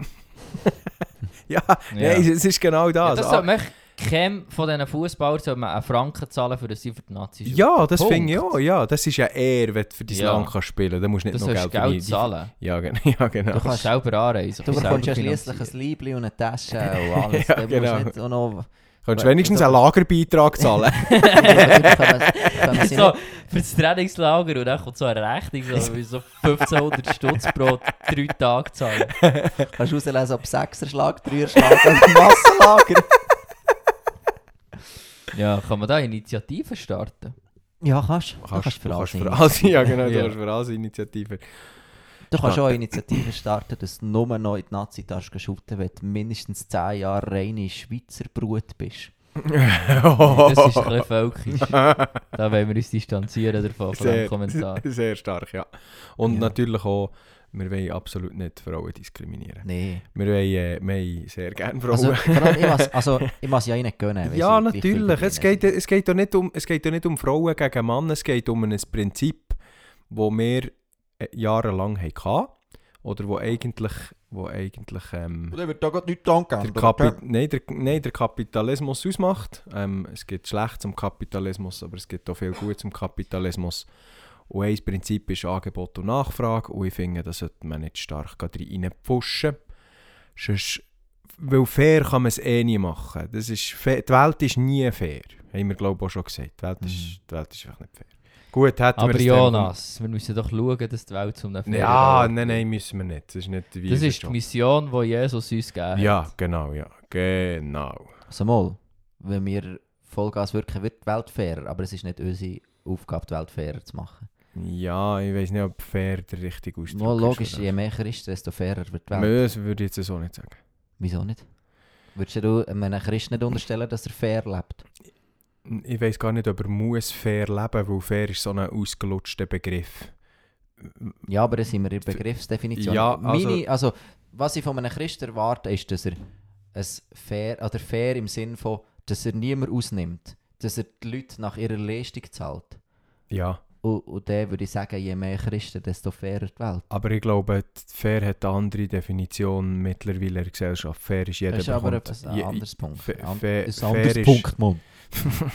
ja, Ja. Nein, es ist genau Ja, das. Keinem von diesen Fußballern soll man einen Franken zahlen, für das sie für die Nazis ja, das finde ich auch. Ja, das ist ja eher, wenn du für dein Ja. Land kannst spielen kannst. Dann musst du nicht Das noch Geld, Geld zahlen. Ja. Ja, genau. Du kannst selber anreisen. Du bekommst ja selber schliesslich ein. Liebling und eine Tasche und alles. Ja, musst genau. nicht noch... Du wenigstens einen Lagerbeitrag zahlen. so, für das Trainingslager und dann kommt so eine Rechnung, so, so 1500 Stutz pro drei Tage zahlen. kannst du rauslesen, ob Sechserschlag, Dreierschlag oder Massenlager. Ja, kann man da Initiativen starten? Ja, kannst du. Du Kannst, kannst für du alles für ja genau, du kannst für alles Initiativen. Du kannst auch Initiativen starten, dass du nur noch in die Nazi-Tasche schütten wenn du mindestens 10 Jahre reine Schweizer Brut bist. Das ist ein bisschen völkisch. Da wollen wir uns distanzieren davon, von sehr, dem Kommentar. sehr stark, ja. Und Ja. natürlich auch, wir wollen absolut nicht Frauen diskriminieren. Nee. Wir wollen, äh, wir haben sehr gerne Frauen. Also, vor allem, ich muss, also, ich muss ja ihnen gönnen. ja, natürlich. Es geht, es, geht ja nicht um, es geht ja nicht um Frauen gegen Männer, es geht um ein Prinzip, das wir äh, jahrelang hatten. Oder wo eigentlich, wo eigentlich ähm, dann wird da gerade nichts angegeben. der, Kapi nein, der, nein, der Kapitalismus ausmacht. Ähm, es gibt Schlechtes am Kapitalismus, aber es gibt auch viel Gutes am Kapitalismus. Und ein Prinzip ist Angebot und Nachfrage. Und ich finde, da sollte man nicht stark reinpfuschen. Sonst, weil fair kann man es eh nie machen. Das ist fair. Die Welt ist nie fair. Haben wir, glaube ich, auch schon gesagt. Die Welt, ist, die Welt ist einfach nicht fair. Gut, hätten Aber Jonas, wir müssen doch schauen, dass die Welt zum fairen Ja, nein, nein, müssen wir nicht. Das ist nicht der Das ist die. Mission, die Jesus uns gegeben hat. Ja, genau, ja. Genau. Also mal, wenn wir Vollgas wirken, wird die Welt fairer, aber es ist nicht unsere Aufgabe, die Welt fairer zu machen. Ja, ich weiß nicht, ob fair der richtige Ausdruck Mal logisch, je mehr Christen, desto fairer wird die Welt. Das würde ich jetzt so nicht sagen. Wieso nicht? Würdest du einem Christen nicht unterstellen, dass er fair lebt? Ich weiß gar nicht, ob er muss fair leben, weil fair ist so ein ausgelutschter Begriff. Ja, aber das sind wir in der Begriffsdefinition. Ja, also- Meine, also, was ich von einem Christen erwarte, ist, dass er es fair, oder fair im Sinn von, dass er niemand ausnimmt, dass er die Leute nach ihrer Leistung zahlt. Ja, Und, und dann würde ich sagen, je mehr Christen, desto fairer die Welt. aber ich glaube, fair hat eine andere Definition mittlerweile in der Gesellschaft. Fair ist jeder Das ist aber etwas ein anderes Punkt. fa- ein fair anderes ist- Punkt, Mann.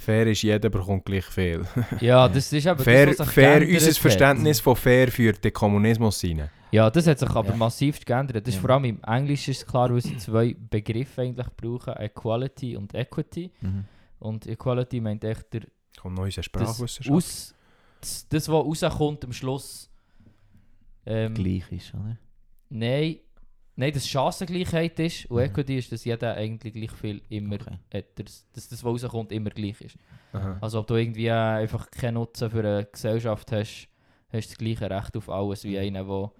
fair ist, jeder bekommt gleich viel. Ja, das ist aber fair, das, fair unser. Verständnis von fair führt den Kommunismus rein. Ja, das hat sich aber Ja. massiv geändert. Das ist Ja. vor allem im Englischen ist klar, weil sie zwei Begriffe eigentlich brauchen, Equality und Equity. Mhm. Und Equality meint echt der, Kommt noch Sprachwissenschaft. aus, das, das, was rauskommt am Schluss. Ähm, Gleich ist, oder? nein, nein, dass Chancengleichheit ist und Mhm. Equity ist, dass jeder eigentlich gleich viel immer Okay. hat, dass, dass das, was rauskommt, immer gleich ist. Aha. Also ob du irgendwie äh, einfach keinen Nutzen für eine Gesellschaft hast, hast du das gleiche Recht auf alles wie einer, der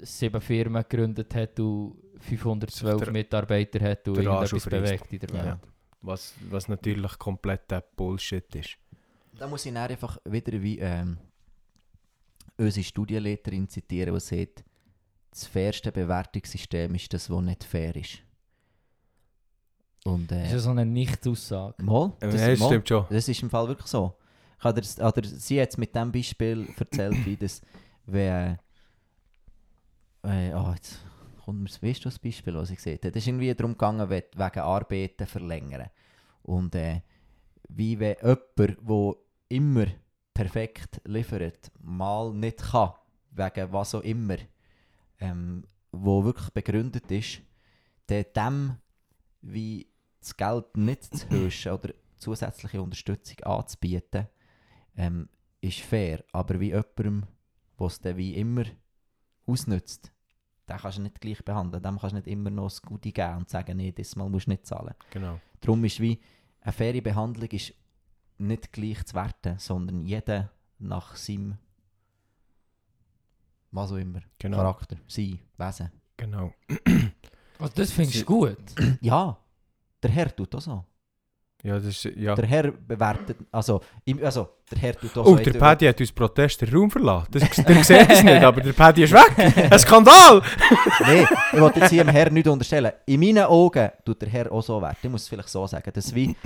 sieben Firmen gegründet hat und 512 Der- Mitarbeiter hat und irgendetwas bewegt in der Welt. Ja. Was, was natürlich kompletter Bullshit ist. Da muss ich dann einfach wieder wie ähm, unsere Studienleiterin zitieren, die sagt, das fairste Bewertungssystem ist das, was nicht fair ist. Und Das ist äh, ja so eine Nicht-Aussage. mal, Ja, das, das mal, stimmt schon. das ist im Fall wirklich so. Ich habe dir, oder sie hat mit diesem Beispiel erzählt, wie das, wenn, äh, oh, jetzt kommt mir, weißt du das Beispiel, was ich gesehen habe? Es ist irgendwie darum gegangen, we- wegen Arbeiten verlängern. Und äh, wie wenn jemand, der immer perfekt liefert, mal nicht kann, wegen was auch immer, ähm, wo wirklich begründet ist, der dem wie das Geld nicht zu huschen oder zusätzliche Unterstützung anzubieten, ähm, ist fair. Aber wie jemandem, der es dann wie immer ausnützt, den kannst du nicht gleich behandeln. Dem kannst du nicht immer noch das Gute geben und sagen, nee, das Mal musst du nicht zahlen. Genau. Darum ist wie eine faire Behandlung ist nicht gleich zu werten, sondern jeder nach seinem was auch immer. Genau. Charakter, sein, Wesen. genau. Also das findest du gut? Ja, der Herr tut auch so. Ja, das ist, ja. Der Herr bewertet, also, im, also der Herr tut auch Oh, so. der Paddy hat uns Protest den Raum verlassen. Das, der sieht es nicht, aber der Paddy ist weg. Ein Skandal! Nein, ich wollte jetzt hier dem Herr nicht unterstellen. In meinen Augen tut der Herr auch so wert. Ich muss es vielleicht so sagen. Dass wie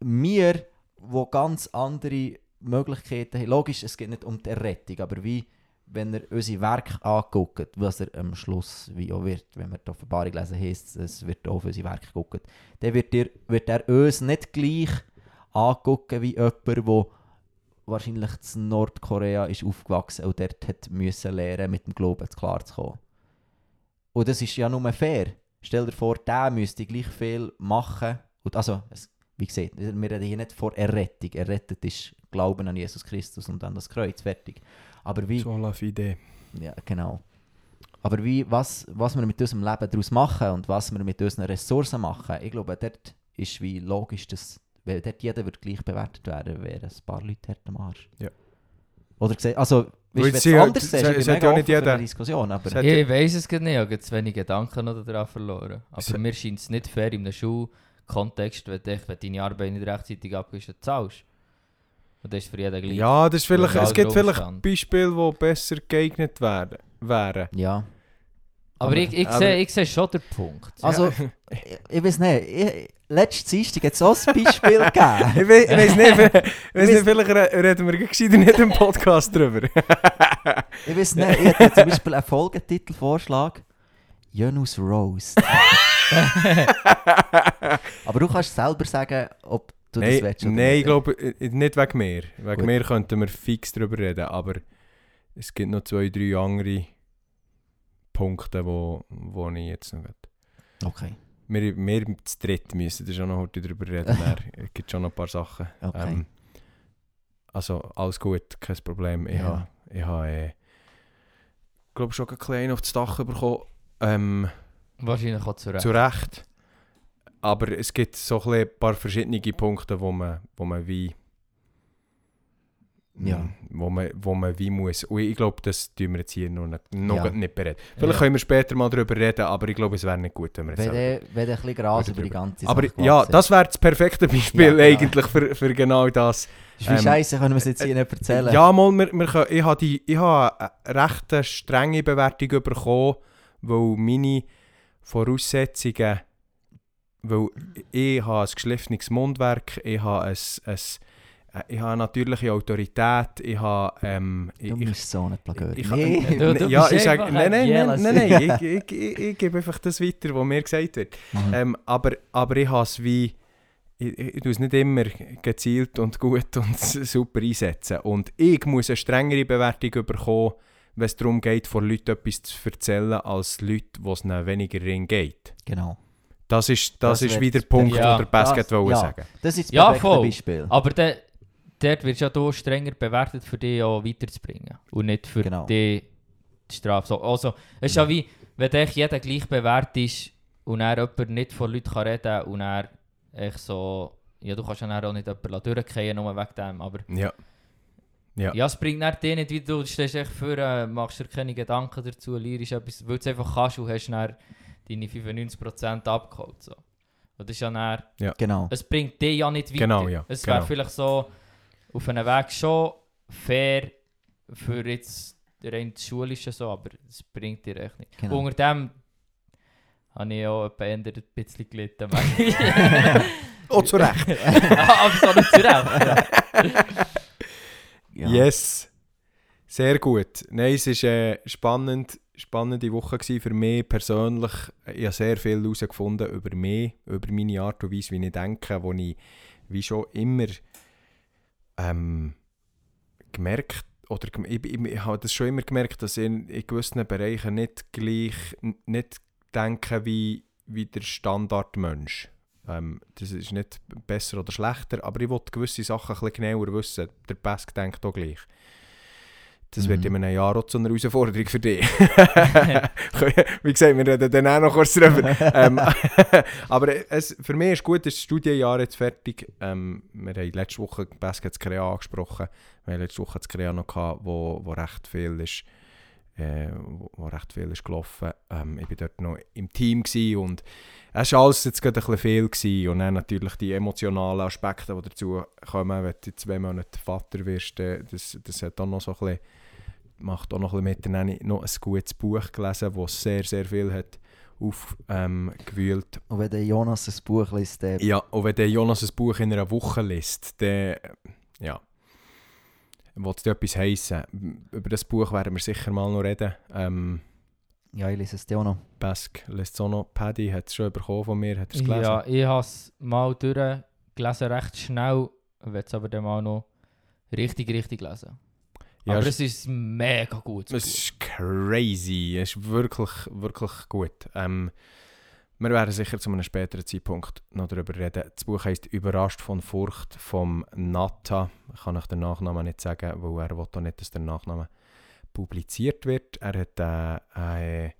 wir, wo ganz andere Möglichkeiten haben, logisch, es geht nicht um die Errettung, aber wie, wenn er unsere Werke anguckt, was er am Schluss wie auch wird, wenn wir die Offenbarung lesen, heisst es, wird auf unsere Werke geguckt, dann wird er, wird er uns nicht gleich angucken wie jemand, der wahrscheinlich in Nordkorea ist aufgewachsen und dort hat müssen lernen, mit dem Glauben klarzukommen. Und das ist ja nur fair. Stell dir vor, der müsste gleich viel machen. Und also, es, wie gesagt, wir reden hier nicht von Errettung. Errettet ist Glauben an Jesus Christus und an das Kreuz, fertig. Aber wie, Sola fide. ja, genau. Aber wie, was, was wir mit unserem Leben daraus machen und was wir mit unseren Ressourcen machen, ich glaube, dort ist wie logisch, dass weil dort jeder wird gleich bewertet werden, wären ein paar Leute hart am Arsch. Ja. Oder gesehen, also, Weil weißt, wenn sie du anders siehst, ich bin mega ja nicht offen für jeder- eine Diskussion, aber Ich weiß es nicht, ich habe zu wenig Gedanken noch daran verloren. Aber mir scheint es nicht fair in einem Schulkontext, wenn du, echt- wenn deine Arbeit nicht rechtzeitig abgibst, zahlst. Und das ist für jeden gleich. Ja, das ist vielleicht, es gibt vielleicht. Beispiele, die besser geeignet werden, wären. ja. aber ich, ich sehe ich sehe schon den Punkt. Also, ich, ich weiß nicht, ich, letztes Dienstag hat es auch ein Beispiel gegeben. Ich weiß, nicht, ich weiss nicht, vielleicht re- reden wir gescheiter nicht im Podcast drüber. Ich weiß nicht, ich hätte zum Beispiel einen Folgetitelvorschlag. Janus Roast. Aber du kannst selber sagen, ob du das nein, willst oder nein, ich glaube, äh, nicht wegen mir. Wegen Gut. mir könnten wir fix drüber reden, aber es gibt noch zwei, drei andere Punkte, wo, wo ich jetzt noch will. Okay, Wir, wir zu dritt müssen da schon noch heute drüber reden. Es gibt schon noch ein paar Sachen. okay. Ähm, Also alles gut, kein Problem. Ich Ja. habe, ich habe äh, glaube schon ein klein aufs Dach bekommen. Ähm, Wahrscheinlich auch zu Recht. zu Recht. Aber es gibt so ein, paar verschiedene Punkte, wo man, wo man wie Ja. wo man, wo man wie muss. Und ich glaube, das tun wir jetzt hier noch nicht, noch Ja. nicht bereden. Vielleicht Ja. können wir später mal darüber reden, aber ich glaube, es wäre nicht gut, wenn wir jetzt Wenn ein bisschen Gras über die ganze Aber Sache ja, gewachsen das wäre das perfekte Beispiel Ja, eigentlich für, für genau das. ist. Ist wie ähm, scheiße, können wir es jetzt hier nicht erzählen. Ja, mal, wir, wir können, ich habe die- ich habe eine recht strenge Bewertung bekommen, weil meine Voraussetzungen, weil ich habe ein geschliffenes Mundwerk, ich habe, ein, ein, ich habe eine natürliche Autorität, ich habe... Ähm, ich, Du ich, musst so nicht ich, Nee. ich, Du- du ja, bist ich sage, nein, nein, ein nein, nein, nein, ich, ich, ich, ich gebe einfach das weiter, was mir gesagt wird. Mhm. Ähm, aber, aber ich habe es wie. Ich, ich, ich tue es nicht immer gezielt und gut und super einsetzen. Und ich muss eine strengere Bewertung bekommen, wenn es darum geht, vor Leuten etwas zu erzählen, als Leute, wo es weniger ring geht. Genau. Das ist, das Das ist wieder der Punkt, Ja, den der Basket das- wollte ja. sagen. Das ist das Ja, voll. Beispiel. Aber de, dort wird ja hier strenger bewertet, für dich auch weiterzubringen. Und nicht für Genau. die Strafe. So, also, es ist ja wie, wenn dich jeder gleich bewertet ist und er jemand nicht vor Leuten kann reden kann und er echt so... Ja, du kannst ja auch nicht jemanden durchgehen, nur wegen dem, aber... Ja. Ja. Ja, es bringt dann dich nicht, wie du stehst echt vor, äh, machst dir keine Gedanken dazu, lierst etwas, weil du es einfach kannst und hast dann deine 95% abgeholt. So. Und das ist ja dann, Genau. es bringt dich ja nicht weiter. Genau, ja, Es wäre genau. vielleicht so auf einem Weg schon fair für jetzt rein das Schulische so, aber es bringt dir echt nicht. Genau. Und unter dem habe ich auch etwa eher ein bisschen gelitten. Oh, zu Recht. aber so nicht zurecht. Ja. Yes. Sehr gut. Nein, es war eine spannend, spannende Woche für mich persönlich. Ich habe sehr viel herausgefunden über mich, über meine Art und Weise, wie ich denke, wo ich wie schon immer ähm, gemerkt oder ich, ich, ich habe das schon immer gemerkt, dass ich in, gewissen Bereichen nicht gleich nicht denke wie, wie der Standardmensch. Ähm, das ist nicht besser oder schlechter, aber ich wollte gewisse Sachen ein bisschen genauer wissen. Der Pesk denkt auch gleich. Das wird Mhm. in einem Jahr auch zu einer Herausforderung für dich. Wie gesagt, wir reden dann auch noch kurz drüber. ähm, aber es, für mich ist gut, ist das Studienjahr jetzt fertig. Ähm, wir haben letzte Woche Basket Krea angesprochen. Wir haben letzte Woche das Krea noch gehabt, wo, wo recht viel ist, äh, wo, wo recht viel ist gelaufen. Ähm, ich war dort noch im Team und es war alles jetzt gerade ein bisschen viel gewesen. und dann natürlich die emotionalen Aspekte, die dazu kommen, wenn du zwei Monate Vater wirst, äh, das, das hat auch noch so ein bisschen, macht auch noch ein bisschen mit. Dann habe ich noch ein gutes Buch gelesen, das sehr, sehr viel hat aufgewühlt. Ähm. Und wenn der Jonas ein Buch liest, dann Ja, und wenn der Jonas ein Buch in einer Woche liest, dann, ja, will es dir etwas heissen. Über das Buch werden wir sicher mal noch reden. Ähm, ja, ich lese es dir auch noch. Bask lässt es auch noch. Paddy hat es schon bekommen von mir, hat es gelesen? Ja, ich habe es mal durchgelesen, recht schnell. Ich will es aber dann mal noch richtig, richtig lesen. Ja, aber es, es ist mega gutes es Buch. ist crazy. Es ist wirklich, wirklich gut. Ähm, wir werden sicher zu einem späteren Zeitpunkt noch darüber reden. Das Buch heisst «Überrascht von Furcht» vom Nata. Ich kann euch den Nachnamen nicht sagen, weil er will auch nicht, dass der Nachname publiziert wird. Er hat äh, einen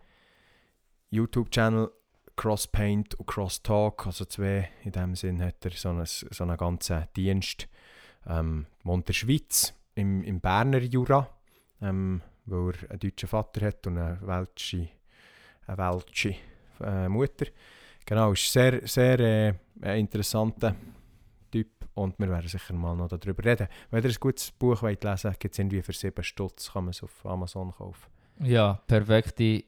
YouTube-Channel Crosspaint und Crosstalk, also zwei. In dem Sinn hat er so einen, so einen ganzen Dienst. Ähm, wohnt in der Schweiz, im, im Berner Jura, ähm, weil er einen deutschen Vater hat und eine welsche, eine welsche äh, Mutter. Genau, ist sehr, sehr äh, ein interessanter Typ und wir werden sicher mal noch darüber reden. Wenn ihr ein gutes Buch wollt lesen gibt es irgendwie für 7 Stutz, kann man es auf Amazon kaufen. Ja, perfekte,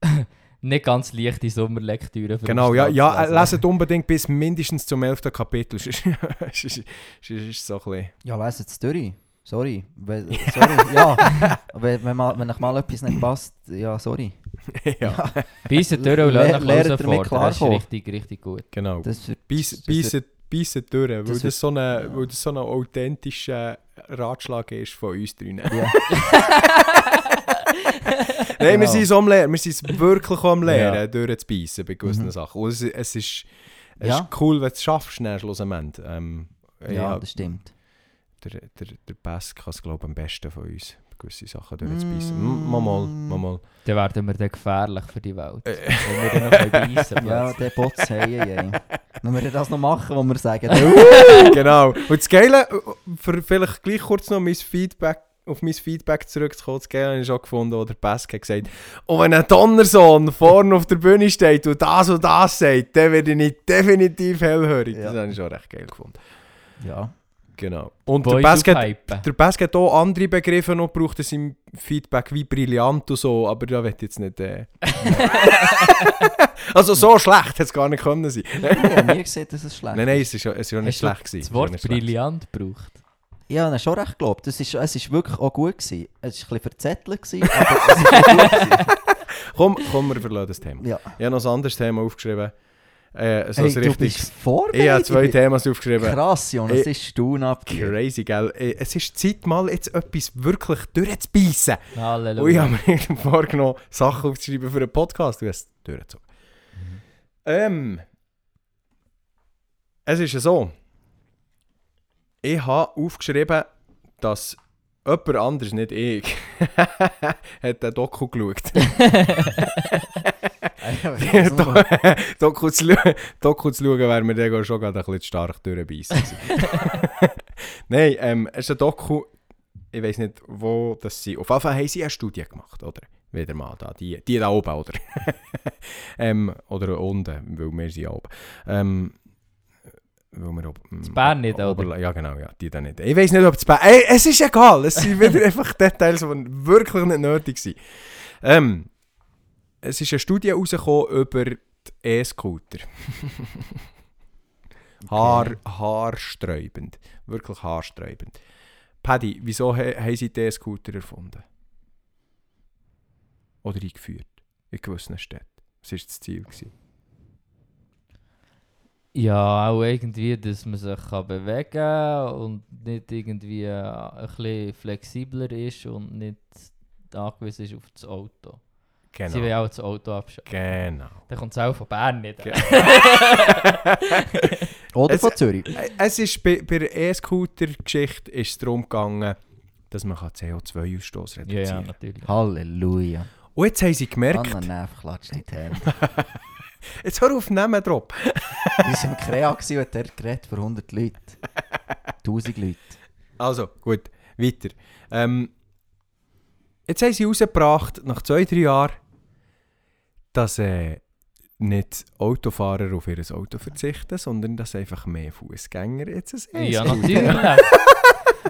nicht ganz leichte Sommerlektüre. für Genau, ja, ja äh, leset unbedingt bis mindestens zum 11. Kapitel. Ist, ist, ist, ist so ein bisschen... Ja, lese es durch. Sorry. Weil- sorry. ja. wenn, wenn, mal, wenn euch mal etwas nicht passt, ja, sorry. ja, Beissen durch und lernt damit herausfordern. Das ist richtig, richtig gut. genau. Beißen beißen durch, weil das das, so eine, weil das so ein authentischer Ratschlag ist von uns drinnen. Ja. Nein, wir Genau. sind so am Lernen, wir sind wirklich am Lernen, Ja. durchzubeissen bei gewissen Mhm. Sachen. Und es, es, ist, es Ja. ist cool, wenn du es schaffst, schnell schlussendlich. Ähm, ja, ja, das stimmt. Der, der, der Pass kann es, glaube ich, am besten von uns, gewisse Sachen durchzubeissen. Mm. Mal, mal, mal, mal. Dann werden wir dann gefährlich für die Welt. Äh. Wenn wir dann noch beißen Ja, der Bots hey, hey. Wenn wir das noch machen, wo wir sagen, genau. Und das Geile, für vielleicht gleich kurz noch mein Feedback, auf mein Feedback zurückzukommen, das Geile habe ich schon gefunden, wo der Pesk hat gesagt und wenn ein Donnersohn vorne auf der Bühne steht und das und das sagt, dann werde ich nicht definitiv hellhörig. Das Ja. habe ich schon recht geil gefunden. ja. Genau. Und der Boys Pesk hat, der hat auch andere Begriffe noch gebraucht in seinem Feedback, wie brillant und so, aber da wird jetzt nicht... Äh... also so schlecht hätte es gar nicht können sein. Ich habe nie gesehen, dass es schlecht Nein, nein, es ist ja, es ist ja nicht schlecht gewesen. Das Es Wort ja brillant gebraucht. Ich habe ihn schon recht geglaubt. Es ist, es ist wirklich auch gut gewesen. Es war ein bisschen verzettelt, gewesen, aber es auch gut gewesen. Komm, komm, wir verlassen das Thema. Ja. Ich habe noch ein anderes Thema aufgeschrieben. Äh, so Hey, du richtiges... bist vorbereitet. Ich habe zwei Themen aufgeschrieben. Krass, Jonas, Ich- das ist Stuhn abgegeben. Crazy, gell? Äh, Es ist Zeit, mal jetzt etwas wirklich durchzubeissen. Und ich Halleluja. habe mir vorgenommen, Sachen aufzuschreiben für einen Podcast. Du hast es durchgezogen. Ähm, es ist ja so. Ich habe aufgeschrieben, dass jemand anderes, nicht ich, hat den Doku geschaut. Doku zu, schauen- wäre mir dann schon gerade ein bisschen stark durchbeissen. Nein, ähm, es ist ein Doku, ich weiß nicht, wo das sie. Auf jeden Fall haben sie eine Studie gemacht, oder? Wieder mal da, die, die da oben, oder? ähm, oder unten, weil wir sind oben. Ähm, weil wir ob, In Bern nicht, oder? Oberla- Ja, genau, ja, die da nicht. Ich weiß nicht, ob es Bern... Ey, es ist egal, es sind wieder einfach Details, die wirklich nicht nötig sind. Ähm, es ist eine Studie rausgekommen über die E-Scooter. Haar, haarsträubend. Wirklich haarsträubend. Paddy, wieso ha haben sie die E-Scooter erfunden? Oder eingeführt? In gewissen Städten. Was war das Ziel? Gewesen? Ja, auch irgendwie, dass man sich kann bewegen kann und nicht irgendwie ein bisschen flexibler ist und nicht angewiesen ist auf das Auto. Sie wollen Genau. auch das Auto abschaffen. Genau. Dann kommt es auch von Bern nicht. Ge- Oder Es- von Zürich. Äh, Es ist bei, bei der E-Scooter-Geschichte ist es darum gegangen, dass man CO2-Ausstoß Ja, reduzieren ja, kann. natürlich. Halleluja. Und jetzt haben sie gemerkt, Anna Nerv klatscht in die Hände. jetzt hör auf, nehmen drauf. Wir waren im Krea und der geredet für 100 Leute. 1000 Leute. Also, gut, weiter. Ähm, jetzt haben sie herausgebracht, nach zwei, drei Jahren, dass äh, nicht Autofahrer auf ihr Auto verzichten, sondern dass einfach mehr Fußgänger jetzt ein Ja, E-Scooter natürlich.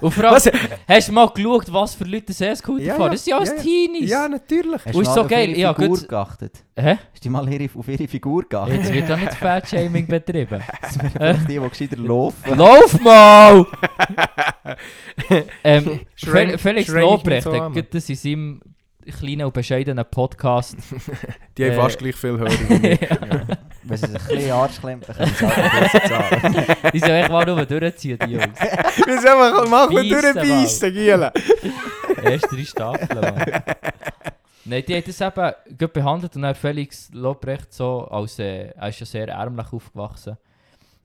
Und vor allem, Was? hast du mal geschaut, was für Leute das E-Scooter Ja, fahren? ja, Das sind ja alles ja, ja. Teenies. Ja, natürlich. Hast ist mal so auf geil, ihre ja, Figur gut. geachtet? Hä? Hast du mal ihre, auf ihre Figur geachtet? Jetzt wird da nicht Fat-Shaming betrieben. Vielleicht die, die gescheiter laufen. Lauf mal! ähm, Schrein- Felix Lobrecht hat das in seinem kleinen und bescheidenen Podcast. Die haben Äh, fast gleich viel Hörer wie ich. Wenn sie sich ein bisschen Arsch klemmt, dann können sie auch zahlen. Die sollen echt mal nur durchziehen, die Jungs. Wir machen, Beissen, durchbeissen, Giele. Erst drei Staffeln, Mann. Nein, die hat das eben gut behandelt und dann Felix Lobrecht so als, äh, er ist ja sehr ärmlich aufgewachsen.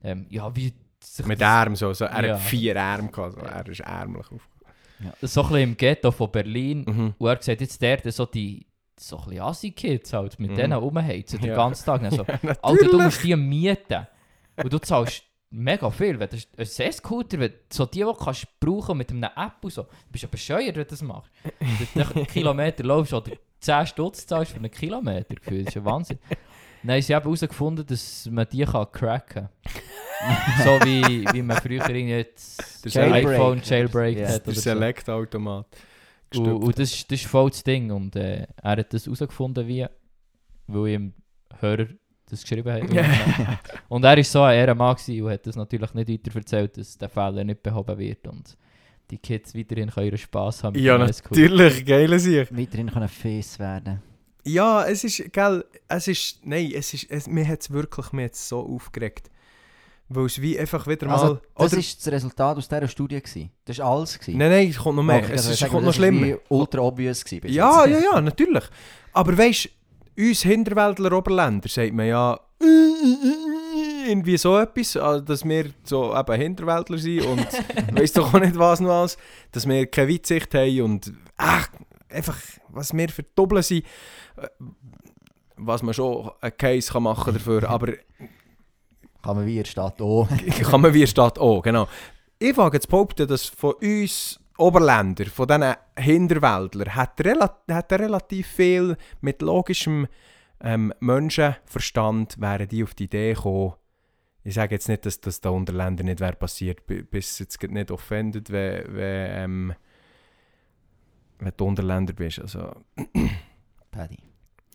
Ähm, ja, wie sich Mit Arm so, so. Er Ja. hat vier Arme gehabt, so. er ist ärmlich auf. so ein bisschen im Ghetto von Berlin. Mhm. Und er sagt jetzt der, der so die so ein bisschen Assi-Kids halt, mit Mhm. denen rumheizen den Ja. ganzen Tag. Also, Ja, Alter, du musst die mieten. Und du zahlst mega viel. Wenn du ein C-Scooter, wenn so die, die du kannst brauchen mit einer App und so, du bist ja bescheuert, wenn du das machst. Wenn du einen Kilometer laufst oder 10 Stutz zahlst für einen Kilometer, das ist ja Wahnsinn. Haben sie eben herausgefunden, dass man die kann cracken kann. so wie, wie man früher irgendwie jetzt Jailbreak. iPhone Jailbreak Ja. hat. Der Oder so. Select-Automat. Und, und das, ist- das ist voll das Ding. Und äh, er hat das herausgefunden, wie, weil ihm Hörer das geschrieben hat. und er war so ein Ehrenmann und hat das natürlich nicht weiter erzählt, dass der Fehler nicht behoben wird. Und die Kids weiterhin können ihren Spass haben. Ja, natürlich, geil sich. Weiterhin können fies werden. Ja, es ist, gell, es ist, nein, es ist, es, mir hat es wirklich, mir hat's so aufgeregt. Weil es wie einfach wieder mal, Also, das ist das Resultat aus dieser Studie. Gewesen. Das war alles. Gewesen. nein, nein, es kommt noch mehr, Okay, es also ist, sagen kommt noch schlimmer. ultra obvious gewesen. Ja, ja, ja, natürlich. Aber weißt du, uns Hinterwäldler Oberländer sagt man ja, irgendwie so etwas, also dass wir so eben Hinterwäldler sind und weiss doch auch nicht was noch alles, dass wir keine Weitsicht haben und ach, einfach, was wir für Doppel sind, äh, was man schon einen Case kann machen dafür, aber Kann man wie in Stadt auch. kann man wie Stadt auch, genau. Ich wage zu behaupten, dass von uns Oberländer, von diesen Hinterwäldlern, hat, rela hat relativ viel mit logischem ähm, Menschenverstand, wären die auf die Idee gekommen, ich sage jetzt nicht, dass das da Unterländer nicht wäre passiert, bi- bis jetzt nicht offended, wenn, wenn, ähm, wenn du Unterländer bist. Also, Paddy.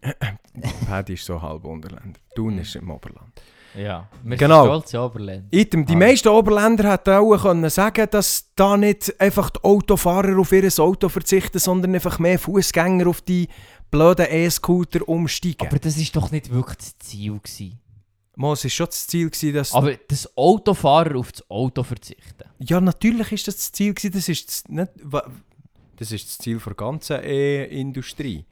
Paddy ist so halb Unterländer. Thun ist im Oberland. Ja, wir Genau. sind stolze Oberländer. Item, die Ah. meisten Oberländer hätten auch können sagen dass da nicht einfach die Autofahrer auf ihr Auto verzichten, sondern einfach mehr Fußgänger auf die blöden E-Scooter umsteigen. Aber das ist doch nicht wirklich das Ziel gewesen. Mal, es war schon das Ziel, gewesen, dass... Aber das Autofahrer auf das Auto verzichten. ja, natürlich ist das das Ziel, gewesen, das ist das, nicht, das ist das Ziel der ganzen E-Industrie.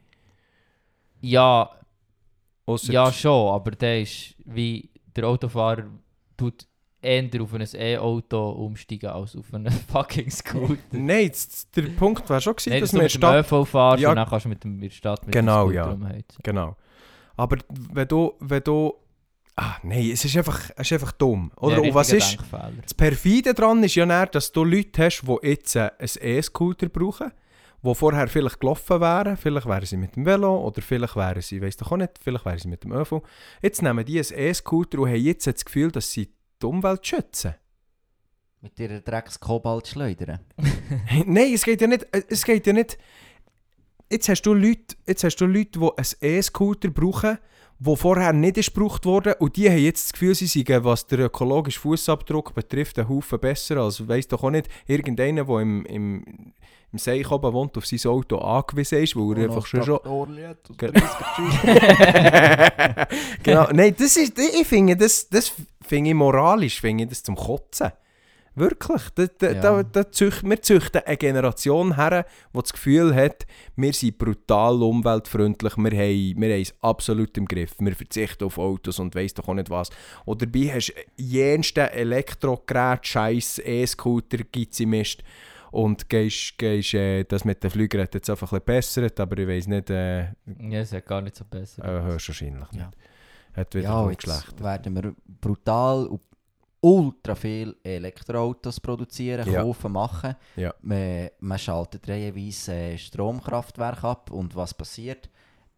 Ja, Ausser ja schon, aber der ist wie der Autofahrer tut eher auf ein E-Auto umsteigen als auf einen fucking Scooter. Nein, der Punkt war schon, gewesen, Nein, dass dass du mit dem Stadt... ÖV fährst Ja. und dann kannst du mit dem, in der Stadt mit Genau, dem Scooter ja. rumheizen. Genau. Aber wenn du... Wenn du ah, nein, es ist einfach, es ist einfach dumm. Oder? Ja, und was ist... Das Perfide daran ist ja dann, dass du Leute hast, die jetzt äh, ein E-Scooter brauchen, die vorher vielleicht gelaufen wären, vielleicht wären sie mit dem Velo oder vielleicht wären sie, weiß doch auch nicht, vielleicht wären sie mit dem ÖV. Jetzt nehmen die ein E-Scooter und haben jetzt das Gefühl, dass sie die Umwelt schützen. Mit ihrer Drecks-Kobalt schleudern. Nein, es geht ja nicht, äh, es geht ja nicht, jetzt hast du Leute, jetzt hast du Leute, die ein E-Scooter brauchen, wo vorher nicht ist gebraucht wurde und die haben jetzt das Gefühl, sie seien, was den ökologischen Fußabdruck betrifft, einen Haufen besser als, weiss doch auch nicht, irgendeiner, der im, im, im Seich oben wohnt, auf sein Auto angewiesen ist, weil er einfach schon schon... Ge- genau, nein, das ist, ich finde, das, das finde ich moralisch, finde ich das zum Kotzen. Wirklich, da, da, Ja. da, da zücht, wir züchten eine Generation her, die das Gefühl hat, wir sind brutal umweltfreundlich, wir haben, wir haben es absolut im Griff, wir verzichten auf Autos und weiss doch auch nicht was. Und dabei hast du jenste Elektrogerät, scheiß E-Scooter, gibt es im Mist. Und gehst, gehst äh, das mit den Flügern hat jetzt einfach ein bisschen bessert, aber ich weiß nicht, äh, äh, Ja, es hat gar nicht so besser. hörst wahrscheinlich nicht. Ja. Hat wieder Ja, jetzt werden wir brutal und ultra viel Elektroautos produzieren, Ja. kaufen, machen. Ja. Man, man schaltet reihenweise äh, Stromkraftwerke ab und was passiert?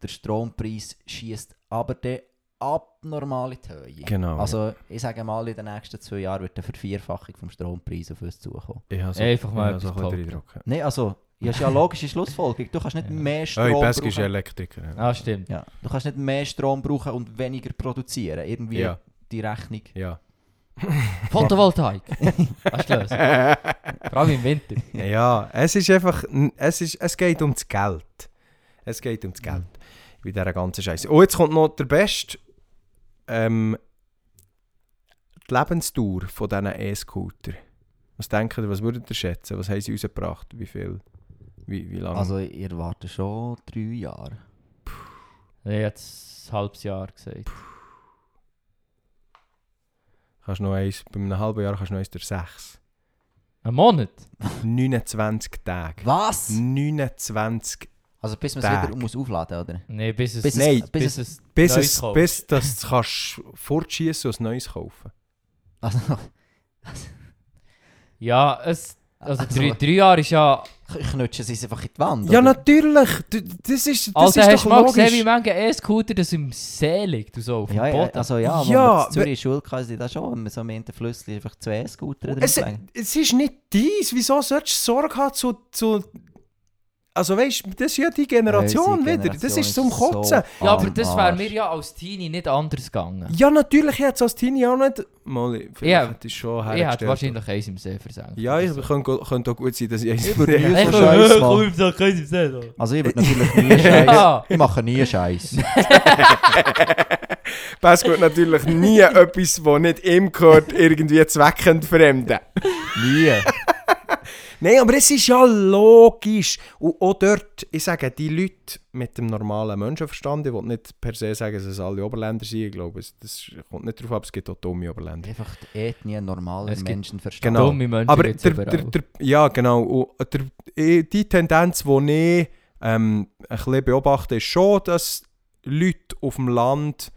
Der Strompreis schießt aber dann abnormal in die Höhe. Genau. Also ich sage mal, in den nächsten zwei Jahren wird eine Vervierfachung vom Strompreis auf uns zukommen. Ich habe so, Einfach mal ich so ein. Nein, also, ja, ist ja eine logische Schlussfolgerung. Du kannst nicht Ja. mehr Ja. Strom Oh, Pesk ist brauchen. Elektriker. Ja. Ah, stimmt. Ja, du kannst nicht mehr Strom brauchen und weniger produzieren. Irgendwie Ja. die Rechnung. Ja. Photovoltaik. Hast du das? Vor allem im Winter. ja, es ist einfach, es, ist, es geht um das Geld. Es geht um das Geld. Bei dieser ganzen Scheiße. Und jetzt kommt noch der Beste. Ähm, die Lebensdauer von diesen E-Scooter. Was denkt ihr, was würdet ihr schätzen? Was haben sie rausgebracht? Wie viel? Wie, wie lange? Also ich erwarte schon drei Jahre. Ich habe jetzt ein halbes Jahr gesagt. Kannst du noch eins, bei einem halben Jahr kannst du noch eins durch sechs. Ein Monat? 29 Tage. Was? 29 Also bis man es Tag. wieder muss aufladen oder? Nein, bis es... Bis es- Nein, bis bis es- es... bis, Neues es, kaufst. bis das kannst fortschießen und ein neues kaufen. Also, Ja, es... Also, Also- drei, drei Jahre ist ja... knutschen sie es einfach in die Wand? Ja, oder? natürlich. D- Das ist, das Alter, ist hast doch du mal gesehen, wie logisch. manche E-Scooter das im See liegt und so auf dem Ja, ja, Boden? also ja, wo Ja, ja, in Zürich Schule hatten sie das schon, wenn man so mit den Flüssen einfach zwei Scooter drin Es, es ist nicht dies. Wieso solltest du Sorge haben zu... zu also weißt du, das ist ja die Generation Unsere wieder. Das Generation ist zum so Kotzen. Ja, aber das wäre mir ja als Teenie nicht anders gegangen. Ja, natürlich jetzt als Teenie auch nicht... Mal, vielleicht Ja, hätte ich schon Ich hätte wahrscheinlich eins im See versenkt. Ja, ich könnte, könnte auch gut sein, dass ich eins... so im See. da. Also ich würde natürlich nie Scheiß. Ja. Ich mache nie Scheiß. Pass wird natürlich nie etwas, das nicht ihm gehört, irgendwie zweckend fremden. Nie. Nein, aber es ist ja logisch. Und auch dort, ich sage, die Leute mit dem normalen Menschenverstand, ich will nicht per se sagen, dass es alle Oberländer sind, ich glaube, das kommt nicht darauf ab, es gibt auch dumme Oberländer. Einfach die Ethnie normaler gibt- Menschenverstand. Genau. Dumme Menschen Aber der, der, der, ja, genau. Und der, eh, die Tendenz, die ich ähm, ein bisschen beobachte, ist schon, dass Leute auf dem Land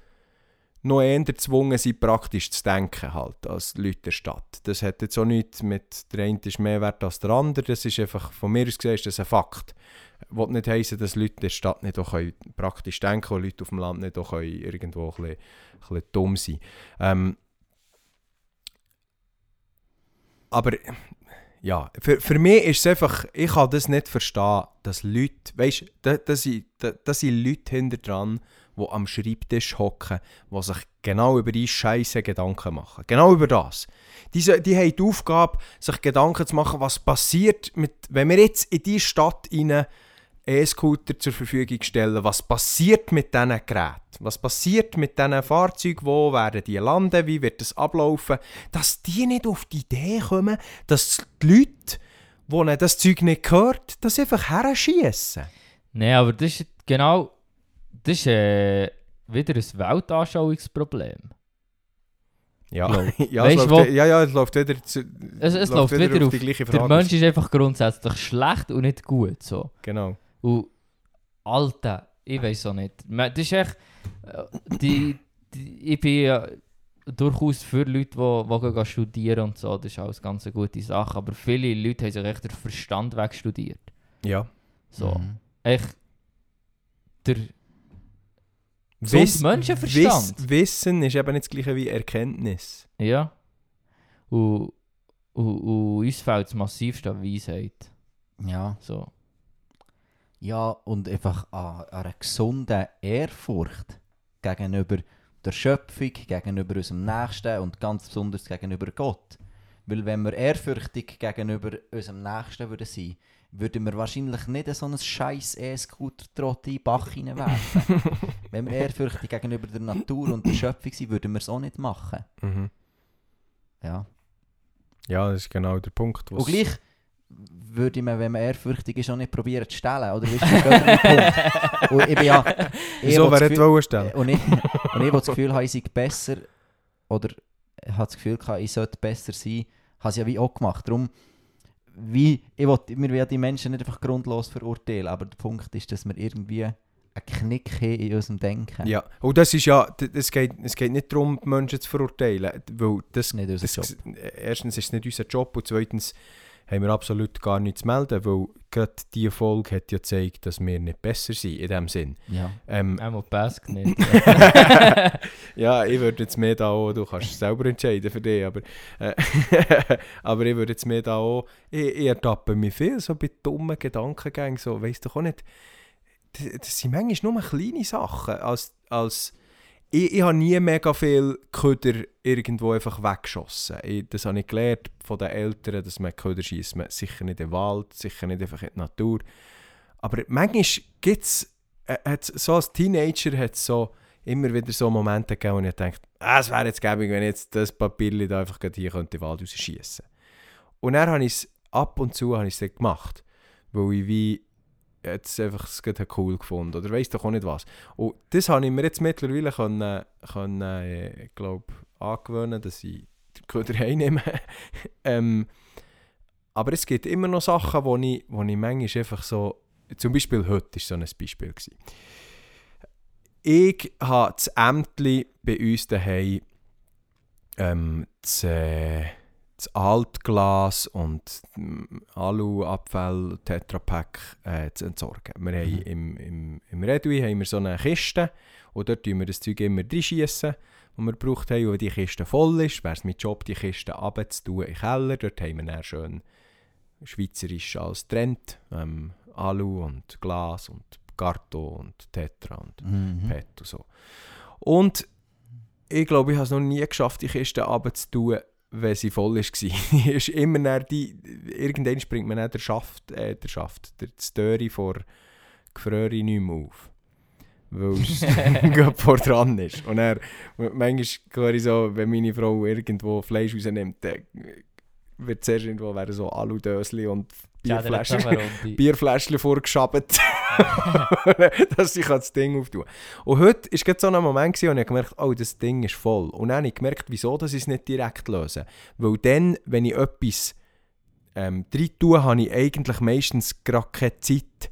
noch eher gezwungen sind, praktisch zu denken, halt, als Leute der Stadt. Das hat jetzt auch nichts mit, der eine ist mehr wert als der andere, das ist einfach, von mir aus gesehen, ist das ein Fakt. will nicht heissen, dass Leute der Stadt nicht auch können praktisch denken und Leute auf dem Land nicht auch können irgendwo ein bisschen, ein bisschen dumm sein ähm, Aber ja, für, für mich ist es einfach, ich kann das nicht verstehen, dass Leute, weißt du, da, da, sind, da, da Leute hinter dran, die am Schreibtisch hocken, die sich genau über die Scheiße Gedanken machen. Genau über das. Diese, die haben die Aufgabe, sich Gedanken zu machen, was passiert, mit, wenn wir jetzt in diese Stadt rein E-Scooter zur Verfügung stellen, was passiert mit diesen Geräten? Was passiert mit diesen Fahrzeugen? Wo werden die landen? Wie wird das ablaufen? Dass die nicht auf die Idee kommen, dass die Leute, die das Zeug nicht gehört, das einfach herschießen. Nein, aber das ist genau. Das ist äh, wieder ein Weltanschauungsproblem. Ja, ja, Weißt es läuft, wo- ja, ja, es läuft wieder, zu, Es, es läuft wieder, auf. die gleiche Der Frage. Mensch ist einfach grundsätzlich schlecht und nicht gut. So. Genau. Und Alter, ich weiß auch nicht. Das ist echt. äh, Die, die, ich bin ja durchaus für Leute, die, die gehen studieren und so. Das ist alles ganz eine gute Sache. Aber viele Leute haben sich echt den Verstand wegstudiert. Ja. So. Mhm. Echt. Der. Gesund Menschenverstand. Wiss, Wissen ist eben nicht das gleiche wie Erkenntnis. Ja. Und, und, und uns fehlt das massivste an Weisheit. Ja. So. Ja, und einfach an, an einer gesunden Ehrfurcht gegenüber der Schöpfung, gegenüber unserem Nächsten und ganz besonders gegenüber Gott. Weil wenn wir ehrfürchtig gegenüber unserem Nächsten würden sein, würden wir wahrscheinlich nicht so einen scheiß E-Scooter-Trott in den Bach hineinwerfen. wenn wir ehrfürchtig gegenüber der Natur und der Schöpfung sind, würden wir es auch nicht machen. Mhm. Ja. Ja, das ist genau der Punkt. Und gleich würde man, wenn man ehrfürchtig ist, auch nicht probieren zu stellen. Oder wisst ihr, der Punkt? Und ich bin ja... ich Wieso wer Gefühl- nicht wollen stellen? Und ich, und ich, das Gefühl habe, ich sei besser, oder ich habe das Gefühl ich sollte besser sein, habe es ja wie auch gemacht. Darum, wie, ich will, wir wollen die Menschen nicht einfach grundlos verurteilen, aber der Punkt ist, dass wir irgendwie einen Knick haben in unserem Denken. Ja, und das ist ja, es geht, es geht nicht darum, die Menschen zu verurteilen, weil das, Nicht unser das Job. erstens ist es nicht unser Job und zweitens haben wir absolut gar nichts zu melden, weil gerade diese Folge hat ja gezeigt, dass wir nicht besser sind, in dem Sinn. Ja. Ähm, Einmal Pesk nicht. ja, ich würde jetzt mehr da auch, du kannst es selber entscheiden für dich, aber, äh, aber ich würde jetzt mehr da auch, ich, ich ertappe mich viel so bei dummen Gedankengängen, so, weißt du auch nicht, das, das sind manchmal nur kleine Sachen, als, als ich, ich habe nie mega viel Köder irgendwo einfach weggeschossen. Ich, das habe ich gelernt von den Eltern, dass man Köder schießt, sicher nicht in den Wald, sicher nicht einfach in die Natur. Aber manchmal gibt es, äh, so als Teenager hat so immer wieder so Momente gegeben, wo ich dachte, ah, es wäre jetzt gäbig, wenn ich jetzt das Papier da einfach hier könnte in den Wald rausschießen. Und dann habe ich es ab und zu habe gemacht, weil ich wie jetzt einfach es gerade cool gefunden oder weiss doch auch nicht was. Und das habe ich mir jetzt mittlerweile können, können äh, glaub, angewöhnen, dass ich den Köder heimnehme. ähm, aber es gibt immer noch Sachen, wo ich, wo ich manchmal einfach so, zum Beispiel heute war so ein Beispiel. Gewesen. Ich habe das Ämtli bei uns daheim ähm, das, äh, das Altglas und mm, Aluabfall, Tetrapack äh, zu entsorgen. Wir haben Mhm. im, im, im Redui haben wir so eine Kiste und dort tun wir das Zeug immer reinschiessen, was wir gebraucht haben. Und wenn die Kiste voll ist, wäre es mein Job, die Kiste runterzutun in den Keller. Dort haben wir dann schön schweizerisch als Trend, ähm, Alu und Glas und Karton und Tetra und Mhm. PET und so. Und ich glaube, ich habe es noch nie geschafft, die Kiste runterzutun, wenn sie voll. Die ist immer dann die, irgendwann springt man der Schaft, äh, der Schaft, der Störi vor Gefröri nicht mehr auf. Weil es vor dran ist. Und er, manchmal höre ich so, wenn meine Frau irgendwo Fleisch rausnimmt, dann wird zuerst irgendwo werden so Aludösli und Bierflaschen, Runde. Bierfläschchen vorgeschabt, dass ich das Ding auftue. Und heute war so ein Moment, gewesen, wo ich gemerkt habe, oh, das Ding ist voll. Und dann habe ich gemerkt, wieso dass ich es nicht direkt löse. Weil dann, wenn ich etwas ähm, rein tue, habe ich eigentlich meistens gerade keine Zeit,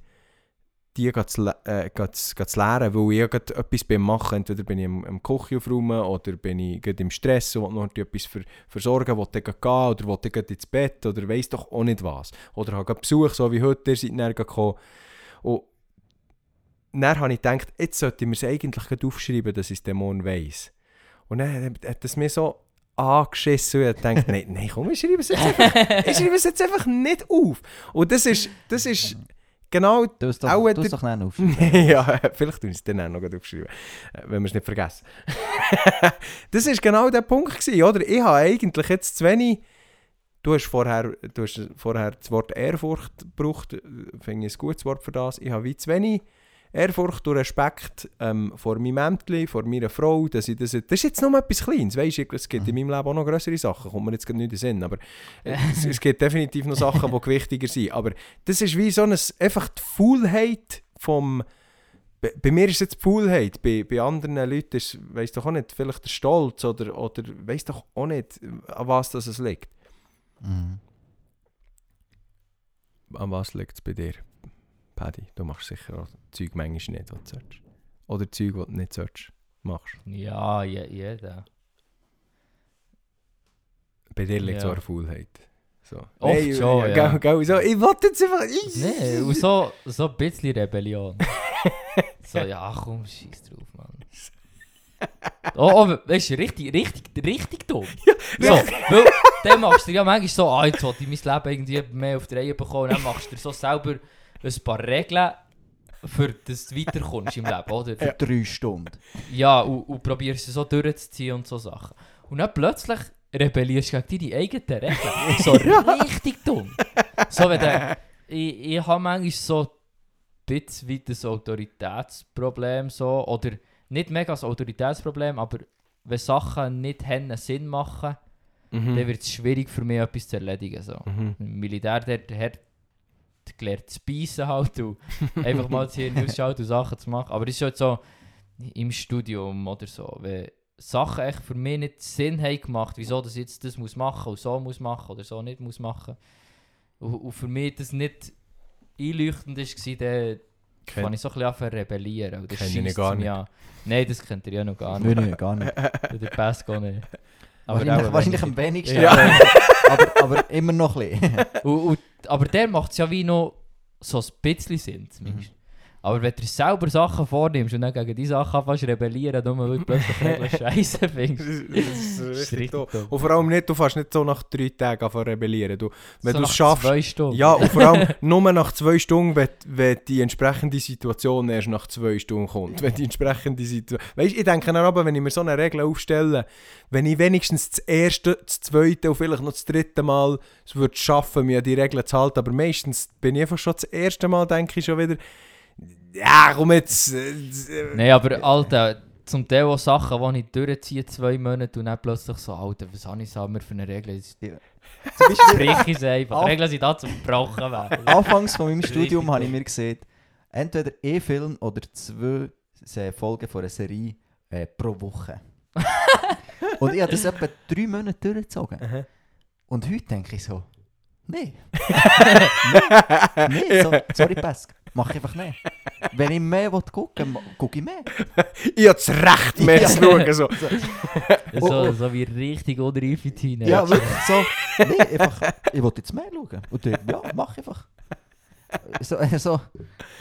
die zu, äh, zu, weil ich etwas beim Machen, entweder bin ich im, im Küche aufräumen oder bin ich im Stress und noch etwas für, versorgen, will grad gehen oder will grad ins Bett oder weiss doch auch nicht was. Oder habe Besuch, so wie heute, ihr seid grad gekommen. Und dann habe ich gedacht, jetzt sollte ich mir es eigentlich aufschreiben, dass ich es dann morgen weiss. Und dann hat es mir so angeschissen und ich nein, nein, komm, ich schreibe es jetzt einfach, ich schreibe es jetzt einfach nicht auf. Und das ist, das ist genau Du es doch, Auch doch nicht auf. ja, vielleicht tun wir es dann auch noch aufschreiben, äh, wenn wir es nicht vergessen. das war genau der Punkt, gewesen, oder? Ich habe eigentlich jetzt zu wenig... Du hast vorher, du hast vorher das Wort Ehrfurcht gebraucht, äh, finde ich ein gutes Wort für das. Ich habe wie zu wenig Ehrfurcht und Respekt ähm, vor meinem Ämtli, vor meiner Frau, dass ich das... Das ist jetzt nur etwas Kleines, weißt du, es gibt in meinem Leben auch noch größere Sachen, kommt mir jetzt gerade nicht in den Sinn, aber äh, es, es gibt definitiv noch Sachen, die gewichtiger sind, aber das ist wie so ein, einfach die Faulheit vom... Bei, bei mir ist es jetzt die Faulheit, bei, bei anderen Leuten ist weiss doch auch nicht, vielleicht der Stolz oder, oder weiss doch auch nicht, an was das es liegt. Mhm. An was liegt es bei dir, Paddy? Du machst sicher auch Zeug manchmal nicht, was du sollst. Oder Zeug, die du nicht sollst, machst. Ja, je, jeder. Bei dir liegt es Ja. auch Faulheit. So. Oft schon, ja. Gell, gell, so, ich wollte jetzt einfach... Nee, und so, so ein bisschen Rebellion. so, ja komm, scheiß drauf, Mann. Oh, oh weißt du, richtig, richtig, richtig dumm. so, weil dann machst du ja manchmal so, ah, jetzt wollte ich mein Leben irgendwie mehr auf die Reihe bekommen. Dann machst du dir so selber ein paar Regeln, für dass du weiterkommst im Leben, oder? Für drei Stunden. Ja, und, und probierst es so durchzuziehen und so Sachen. Und dann plötzlich rebellierst du gegen deine eigenen Regeln. So richtig dumm. So, wenn du, ich, ich habe manchmal so ein bisschen wie das Autoritätsproblem so, oder nicht mega das Autoritätsproblem, aber wenn Sachen nicht haben Sinn machen, Mhm. dann wird es schwierig für mich, etwas zu erledigen. So. Mhm. Im Militär, der, der hat gelernt zu beißen halt und einfach mal zu Hirn ausschalten und Sachen zu machen. Aber es ist halt so im Studium oder so, wenn Sachen echt für mich nicht Sinn haben gemacht, wieso ich jetzt das muss machen und so muss machen oder so nicht muss machen. Und, und für mich das nicht einleuchtend war, dann fange ich so ein bisschen rebellieren. Und das Kenn ich gar nicht. an. Nein, das kennt ihr ja noch gar nicht. Nein, nein, gar nicht. Der passt gar nicht. wahrscheinlich wahrscheinlich am wenigsten. Ja. aber, aber immer noch ein bisschen. Und, und, aber der macht es ja wie noch so ein bisschen Sinn zumindest. Aber wenn du selber Sachen vornimmst und dann gegen die Sachen anfängst rebellieren, nur weil du plötzlich Regeln scheiße findest. Das ist ist richtig doof. Und vor allem nicht, du fährst nicht so nach drei Tagen an zu rebellieren. Du, wenn So du nach schaffst, Zwei Stunden. Ja, und vor allem nur nach zwei Stunden, wenn, wenn die entsprechende Situation erst nach zwei Stunden kommt. Wenn die entsprechende Situation... Weißt ich denke dann aber, wenn ich mir so eine Regel aufstelle, wenn ich wenigstens das erste, das zweite und vielleicht noch das dritte Mal es würde schaffen, mir die Regeln zu halten, aber meistens bin ich einfach schon das erste Mal, denke ich schon wieder, ja, komm jetzt... äh, Nein, aber Alter, zum Teil auch Sachen, die ich durchziehe, zwei Monate und dann plötzlich so, Alter, was habe ich Sammer für eine Regel? Zum Beispiel, ich es einfach. Auf- Regeln sind da zum Gebrochen werden. anfangs von meinem Studium habe ich mir gesehen, entweder ein Film oder zwei Folgen von einer Serie äh, pro Woche. Und ich habe das etwa drei Monate durchgezogen. Aha. Und heute denke ich so, nee. nee, nee so, sorry Pesk, mach einfach nicht. Wenn ich mehr will gucken will, gucke ich mehr. Ich habe das Recht, mehr Ja. zu schauen. So. So, so wie richtig unreife Teenager. Ja, wirklich so, nee, einfach, ich will jetzt mehr schauen. Und dann, ja, mach einfach. So, äh, so,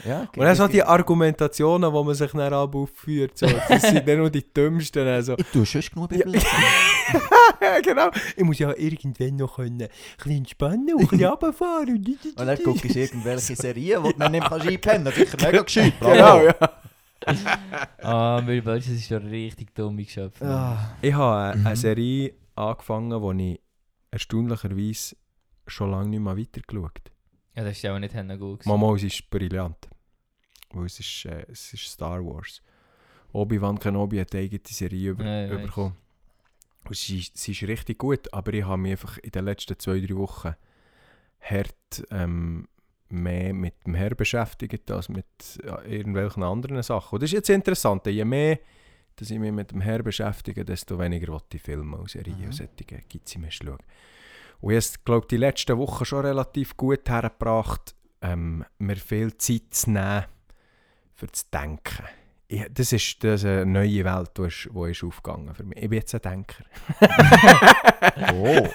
ja, Und dann so die Argumentationen, die man sich dann aufführt, so, das sind dann nur die dümmsten. Also. Ich tue schon genug Bibel. Ja, genau. Ich muss ja irgendwann noch können, ein bisschen entspannen und ein bisschen runterfahren. Und Und dann guckst du irgendwelche Serien, die du dann nicht kannst einpennen kannst. Sicher mega gescheit. Genau, ja. Ah, mir das ist schon richtig dumme Geschöpfe. Ah, Ich habe Mhm. eine Serie angefangen, die ich erstaunlicherweise schon lange nicht mehr weitergeschaut Ja, das ist ja auch nicht gut. Mama, es ist brillant. Weil es ist, äh, es ist Star Wars. Obi-Wan Kenobi hat eine eigene Serie über, Ja, bekommen. Und sie, sie ist richtig gut, aber ich habe mich einfach in den letzten zwei, drei Wochen hart ähm, mehr mit dem Herr beschäftigt als mit ja, irgendwelchen anderen Sachen. Und das ist jetzt interessant, je mehr dass ich mich mit dem Herr beschäftige, desto weniger will ich Filme und Serien Mhm. und solche mir schauen. Und ich habe glaube die letzten Wochen schon relativ gut hergebracht, ähm, mir viel Zeit zu nehmen, für das Denken. Ich, das, ist, das ist eine neue Welt, die ist, die ist aufgegangen für mich. Ich bin jetzt ein Denker. Oh.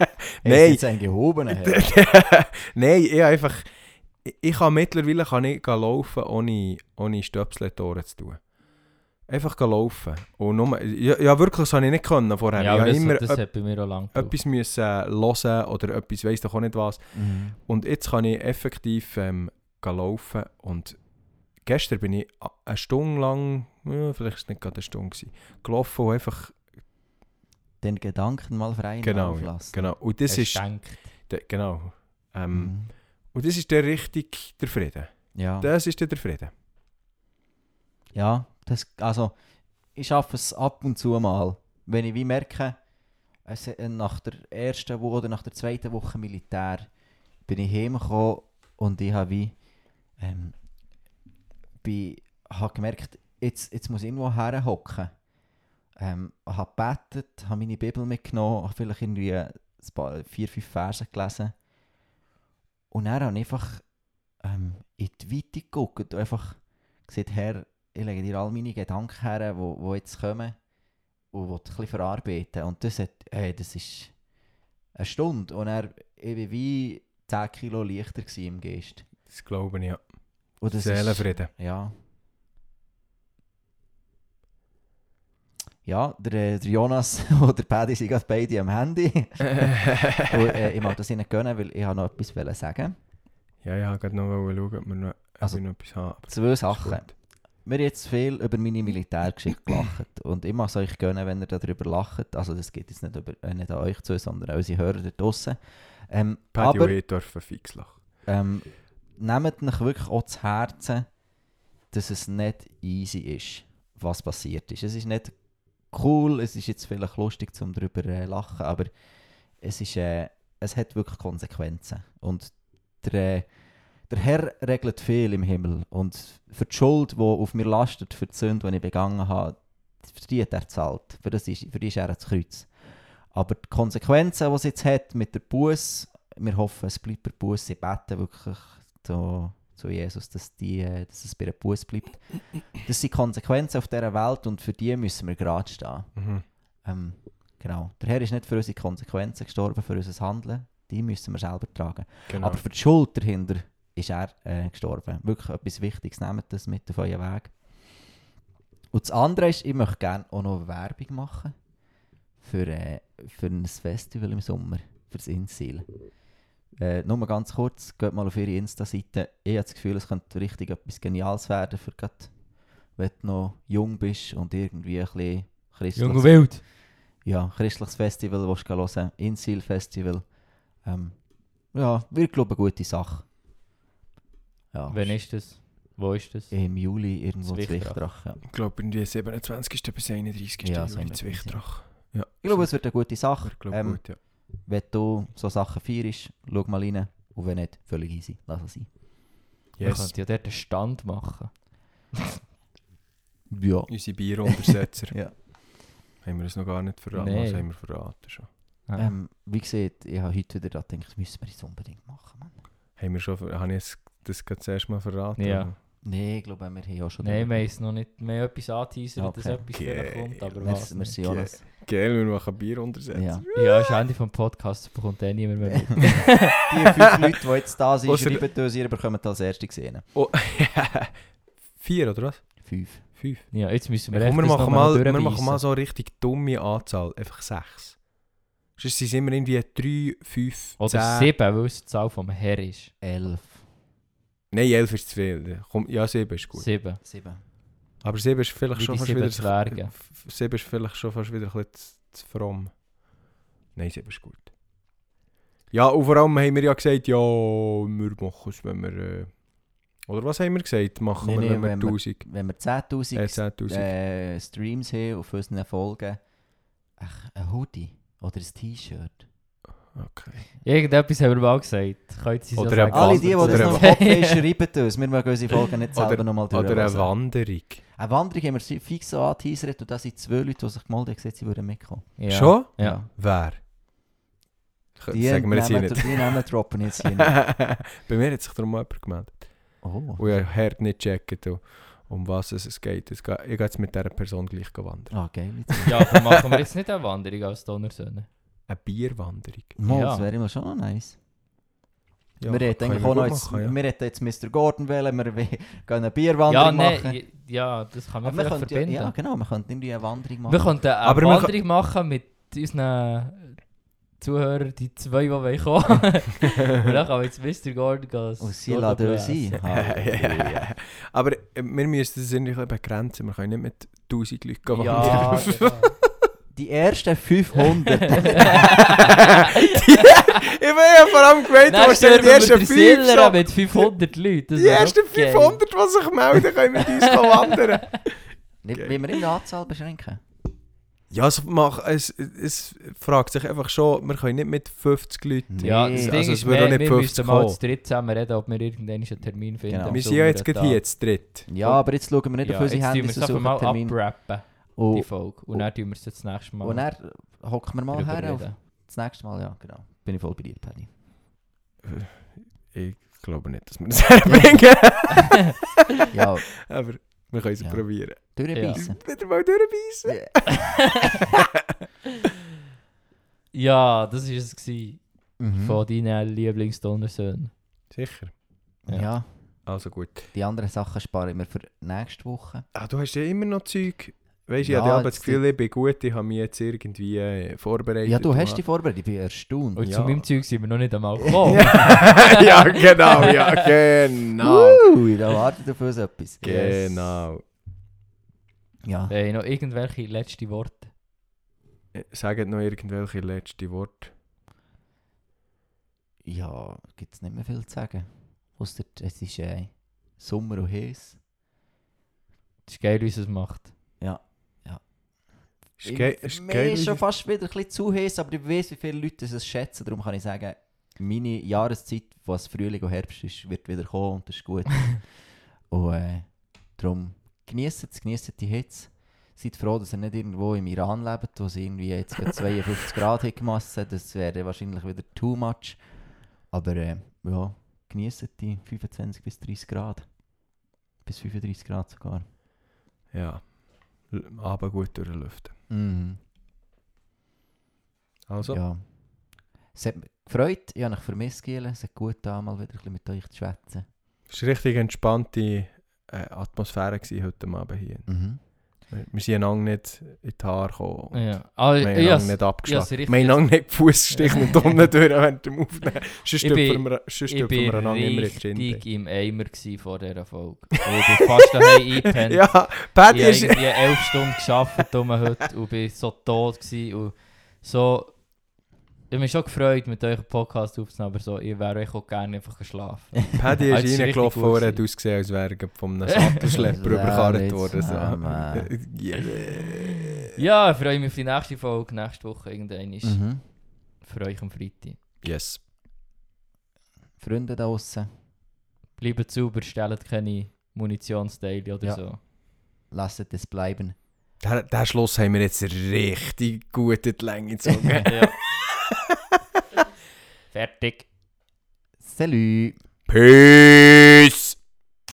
Nein. Jetzt ein gehobener. Nein, ich einfach... Ich, ich kann mittlerweile kann ich laufen, ohne, ohne Stöpsel in die Ohren zu tun. Einfach gehen laufen. Und nur, ja, ja, wirklich, das habe ich nicht können vorher. Ja, ich habe das, immer das hat bei mir auch lange gebraucht. etwas müssen hören oder etwas, weiss doch auch nicht was. Mhm. Und jetzt kann ich effektiv ähm, gehen laufen und gestern bin ich eine Stunde lang, ja, vielleicht war es nicht gerade eine Stunde, gewesen, gelaufen und einfach, Den Gedanken mal frei Genau, auflassen. genau, und das ist, de, genau, ähm, Mhm. und das ist der richtig der Frieden. Ja. Das ist der der Frieden. Ja, das, also ich schaffe es ab und zu mal, wenn ich wie merke, es, äh, nach der ersten Woche oder nach der zweiten Woche Militär bin ich heimgekommen und ich habe wie ähm, bin, habe gemerkt, jetzt, jetzt muss ich irgendwo herhocken. Ähm, habe gebetet, habe meine Bibel mitgenommen, habe vielleicht irgendwie ein paar, vier, fünf Verse gelesen und dann habe ich einfach ähm, in die Weite geguckt und einfach gesagt, Herr, ich lege dir all meine Gedanken her, die wo, wo jetzt kommen und will ein bisschen verarbeiten. Und das, hat, hey, das ist eine Stunde. Und er war wie 10 Kilo leichter im Geist. Das glaube ich, ja. Und das Seelenfrieden. Ist, ja. Ja, der, äh, der Jonas und der Paddy sind gerade beide am Handy. und, äh, ich mag das ihnen gönnen, weil ich habe noch etwas sagen ja, ja, ich wollte noch schauen, ob wir noch, Also, noch etwas haben. Zwei Sachen. gut. Wir haben jetzt viel über meine Militärgeschichte gelacht. Und ich es euch gönnen, wenn ihr darüber lacht. Also das geht jetzt nicht, über, äh, nicht an euch zu, sondern an unsere Hörer da draussen. Ähm, Paddy aber dürfen fix lachen. ähm, nehmt euch wirklich auch zu Herzen, dass es nicht easy ist, was passiert ist. Es ist nicht cool, es ist jetzt vielleicht lustig zum darüber äh, lachen, aber es, ist, äh, es hat wirklich Konsequenzen. Und der, äh, der Herr regelt viel im Himmel und für die Schuld, die auf mir lastet, für die Sünde, die ich begangen habe, für die hat er zahlt. Für, das ist, für die ist er ans Kreuz. Aber die Konsequenzen, die es jetzt hat mit der Buß, wir hoffen, es bleibt bei der Buß. Sie beten wirklich zu, zu Jesus, dass, die, dass es bei der Buß bleibt. Das sind Konsequenzen auf dieser Welt und für die müssen wir gerade stehen. Mhm. Ähm, genau. Der Herr ist nicht für unsere Konsequenzen gestorben, für unser Handeln. Die müssen wir selber tragen. Genau. Aber für die Schuld dahinter ist er äh, gestorben. Wirklich etwas Wichtiges. Nehmt das mit auf euren Weg. Und das andere ist, ich möchte gerne auch noch Werbung machen für, äh, für ein Festival im Sommer, für das Insil. Äh, nur mal ganz kurz, geht mal auf ihre Insta-Seite. Ich habe das Gefühl, es könnte richtig etwas Geniales werden, für grad, wenn du noch jung bist und irgendwie ein bisschen christliches, Jung und wild. ja, christliches Festival willst du hören Insil Festival. Ähm, ja, wird glaube ich eine gute Sache. Ja, Wann ist das? Wo ist das? im Juli irgendwo in. Zwichterbach. Ja. Ich glaube, in die 27. bis 31. Ja, Ja, Juli in der Zwichtrach. Ich glaube, es wird eine gute Sache. Ich glaube, Ähm, gut, ja. Wenn du so Sachen feierst, schau mal rein. Und wenn nicht, völlig easy. Lass es sein. Wir Yes. könnten ja dort einen Stand machen. Ja. Unsere Bieruntersetzer. Ja. Haben wir das noch gar nicht verraten? Nein. Was haben wir verraten schon? Ja. Ähm, wie gesagt, ich habe heute wieder gedacht, müssen wir das unbedingt machen. Mann. Haben wir schon, habe ich es- das gerade zuerst mal verraten? Ja. Nein, ich glaube, wir haben auch schon... Nein, wir haben es noch nicht mehr etwas anteasern, dass Okay. etwas vielleicht kommt, aber Merci, was merci nicht. Jonas. Geil, wir machen Bieruntersetzer. Ja. Ja, das ist Ende vom Podcast, bekommt eh niemand mehr mit. Die fünf Leute, die jetzt da sind, Ausser- schreiben uns, ihr bekommt als erste gesehen. Oh, Vier, oder was? Fünf. Fünf. Ja, jetzt müssen wir Ja, komm, wir, machen mal, wir machen mal so eine richtig dumme Anzahl. Einfach sechs. Sonst sind es immer irgendwie drei, fünf, Oder zehn. sieben, weil es die Zahl vom Herr ist. Elf. Nein, elf ist zu viel. Komm, ja, sieben ist gut. Sieben. Sieben. Aber sieben ist vielleicht Wie schon fast wieder... Zwerge. f- Sieben ist vielleicht schon fast wieder ein bisschen zu, zu fromm. Nein, sieben ist gut. Ja, und vor allem haben wir ja gesagt, ja, wir machen es, wenn wir... Äh, oder was haben wir gesagt? Machen Nee, wir, nee, wenn wir wenn wir- 1000... Wenn wir 10'000 Äh, 10'000. äh, Streams haben auf unseren Folgen, Ach, ein Hoodie oder ein T-Shirt. Okay. Irgendetwas haben wir mal gesagt. Könnt ihr Oder so sagen? Alle die, die das noch im Kopf haben, schreiben uns. Wir mögen unsere Folgen nicht selber Oder- nochmal Oder eine durchlesen. Wanderung. Eine Wanderung haben wir fix so angeteasert und da sind zwei Leute, die sich gemeldet haben, gesagt, sie würden mitkommen. Ja. Schon? Ja. Wer? Die Sagen wir jetzt hier nicht. Die Namen droppen jetzt hier nicht. Bei mir hat sich darum jemand gemeldet. Oh. Und ich habe hart nicht gecheckt, um- was es geht. Es geht- Ich gehe jetzt mit dieser Person gleich wandern. Ah, geil. Ja, aber machen wir jetzt nicht eine Wanderung als Donnersöhne? Eine Bierwanderung. Mal, Ja. das wäre immer schon noch nice. Ja, wir hätten eigentlich auch noch jetzt, machen, ja. wir hätten jetzt Mr. Gordon wählen, wir gehen eine Ja, Bierwanderung machen. ja, das kann man vielleicht könnten ja, verbinden. ja, genau, wir könnten irgendwie eine Wanderung machen. Wir könnten eine Aber Wanderung machen mit unseren Zuhörern, die zwei, die wollen kommen. Und dann kann man jetzt Mr. Gordon gehen. Und sie laden uns ein. Aber äh, wir müssen das irgendwie ein bisschen begrenzen. Wir können nicht mit 1000 Leuten gehen Ja, wandern. genau. Die ersten 500. ich bin ja vor allem Dann was stellen die ersten mit der 5 Siller so. mit 500 Leuten. Die ersten doch geil. 500, die sich melden, können mit uns wandern. Nicht, Wie wir in der Anzahl beschränken. Ja, es, mach, es, es fragt sich einfach schon, wir können nicht mit 50 Leuten. Ja, Nee. das Also Ding es ist, wir, nicht wir 50 müssten mal kommen. zu dritt zusammen reden, ob wir irgendwann einen Termin finden. Genau. Wir sind ja jetzt gerade hier, jetzt dritt. Ja, aber jetzt schauen wir nicht Ja, auf unsere wir es suchen einen Termin. abrappen, die Und, Folge. Und dann tun wir es das nächste Mal und dann hocken wir mal her. Auf, das nächste Mal, ja, genau. Bin ich voll bei dir, Paddy. Ich glaube nicht, dass wir das herbringen. Ja, Aber wir können es Ja. probieren. durchbeissen. Wieder mal durchbeissen. Ja, das war es gewesen Mhm. von deinen Lieblingsdonnersöhnen. Sicher. Ja. Ja. Also gut. die anderen Sachen spare ich mir für nächste Woche. Ah, du hast ja immer noch Zeug. Weißt du, Ja, ich habe das Gefühl, ich bin gut, ich habe mich jetzt irgendwie äh, vorbereitet. Ja, du hast dich vorbereitet, ich bin erstaunt. Und Ja. zu meinem Zeug sind wir noch nicht einmal gekommen. ja, genau, ja, genau. Ui, da wartet auf uns etwas. Genau. Ja. Hey, noch irgendwelche letzte Worte? Sagt noch irgendwelche letzte Worte. Ja, gibt es nicht mehr viel zu sagen. Ausser, es ist äh, Sommer und heiß. Das ist geil, wie es es macht. Ist Mir ist schon fast wieder ein bisschen zu heiß, aber ich weiß, wie viele Leute es schätzen. Darum kann ich sagen, meine Jahreszeit, was Frühling und Herbst ist, wird wieder kommen und das ist gut. und äh, darum genießt es, genießt die Hitze. Seid froh, dass ihr nicht irgendwo im Iran lebt, wo es irgendwie jetzt gerade 52 Grad hat gemassen. Das wäre wahrscheinlich wieder too much. Aber äh, ja, genießt die 25 bis 30 Grad. Bis 35 Grad sogar. Ja. Aber gut durchlüften. Mhm. Also, Ja. Es hat mich gefreut, ich habe mich vermisst, Giele. Es hat gut da mal wieder ein bisschen mit euch zu schwätzen. es war richtig entspannte äh, Atmosphäre gewesen heute Abend hier. Mhm. Wir sind einander nicht in die Haare gekommen. Ja. Ah, Wir haben einander nicht abgeschlagen. wir haben einander nicht die Fußstiche und unten durch während dem Aufnehmen. Sonst Ich bin- dürfen wir, sonst ich dürfen wir bin einander immer richtig im Eimer vor dieser Folge. Ich bin fast daheim eingepennt. Ja, Ich Paddy habe ist... irgendwie elf Stunden gearbeitet heute und bin so tot und so... Ich mich schon gefreut, mit euch einen Podcast aufzunehmen, aber so, ich wäre euch auch gerne einfach geschlafen. Paddy ist reingelaufen und hat ausgesehen, als wäre er von einem Sattelschlepper Ja, überkarrt worden. So. ah. Yeah. Ja, ich freue mich auf die nächste Folge, nächste Woche irgendwann ist. Mhm. Für euch am Freitag. Yes. Freunde da draußen, Bleibt sauber, stellt keine Munitionsteile oder Ja. so. lasst es bleiben. Der, der Schluss haben wir jetzt richtig gut in die Länge gezogen. ja. Fertig. Salut! Peace!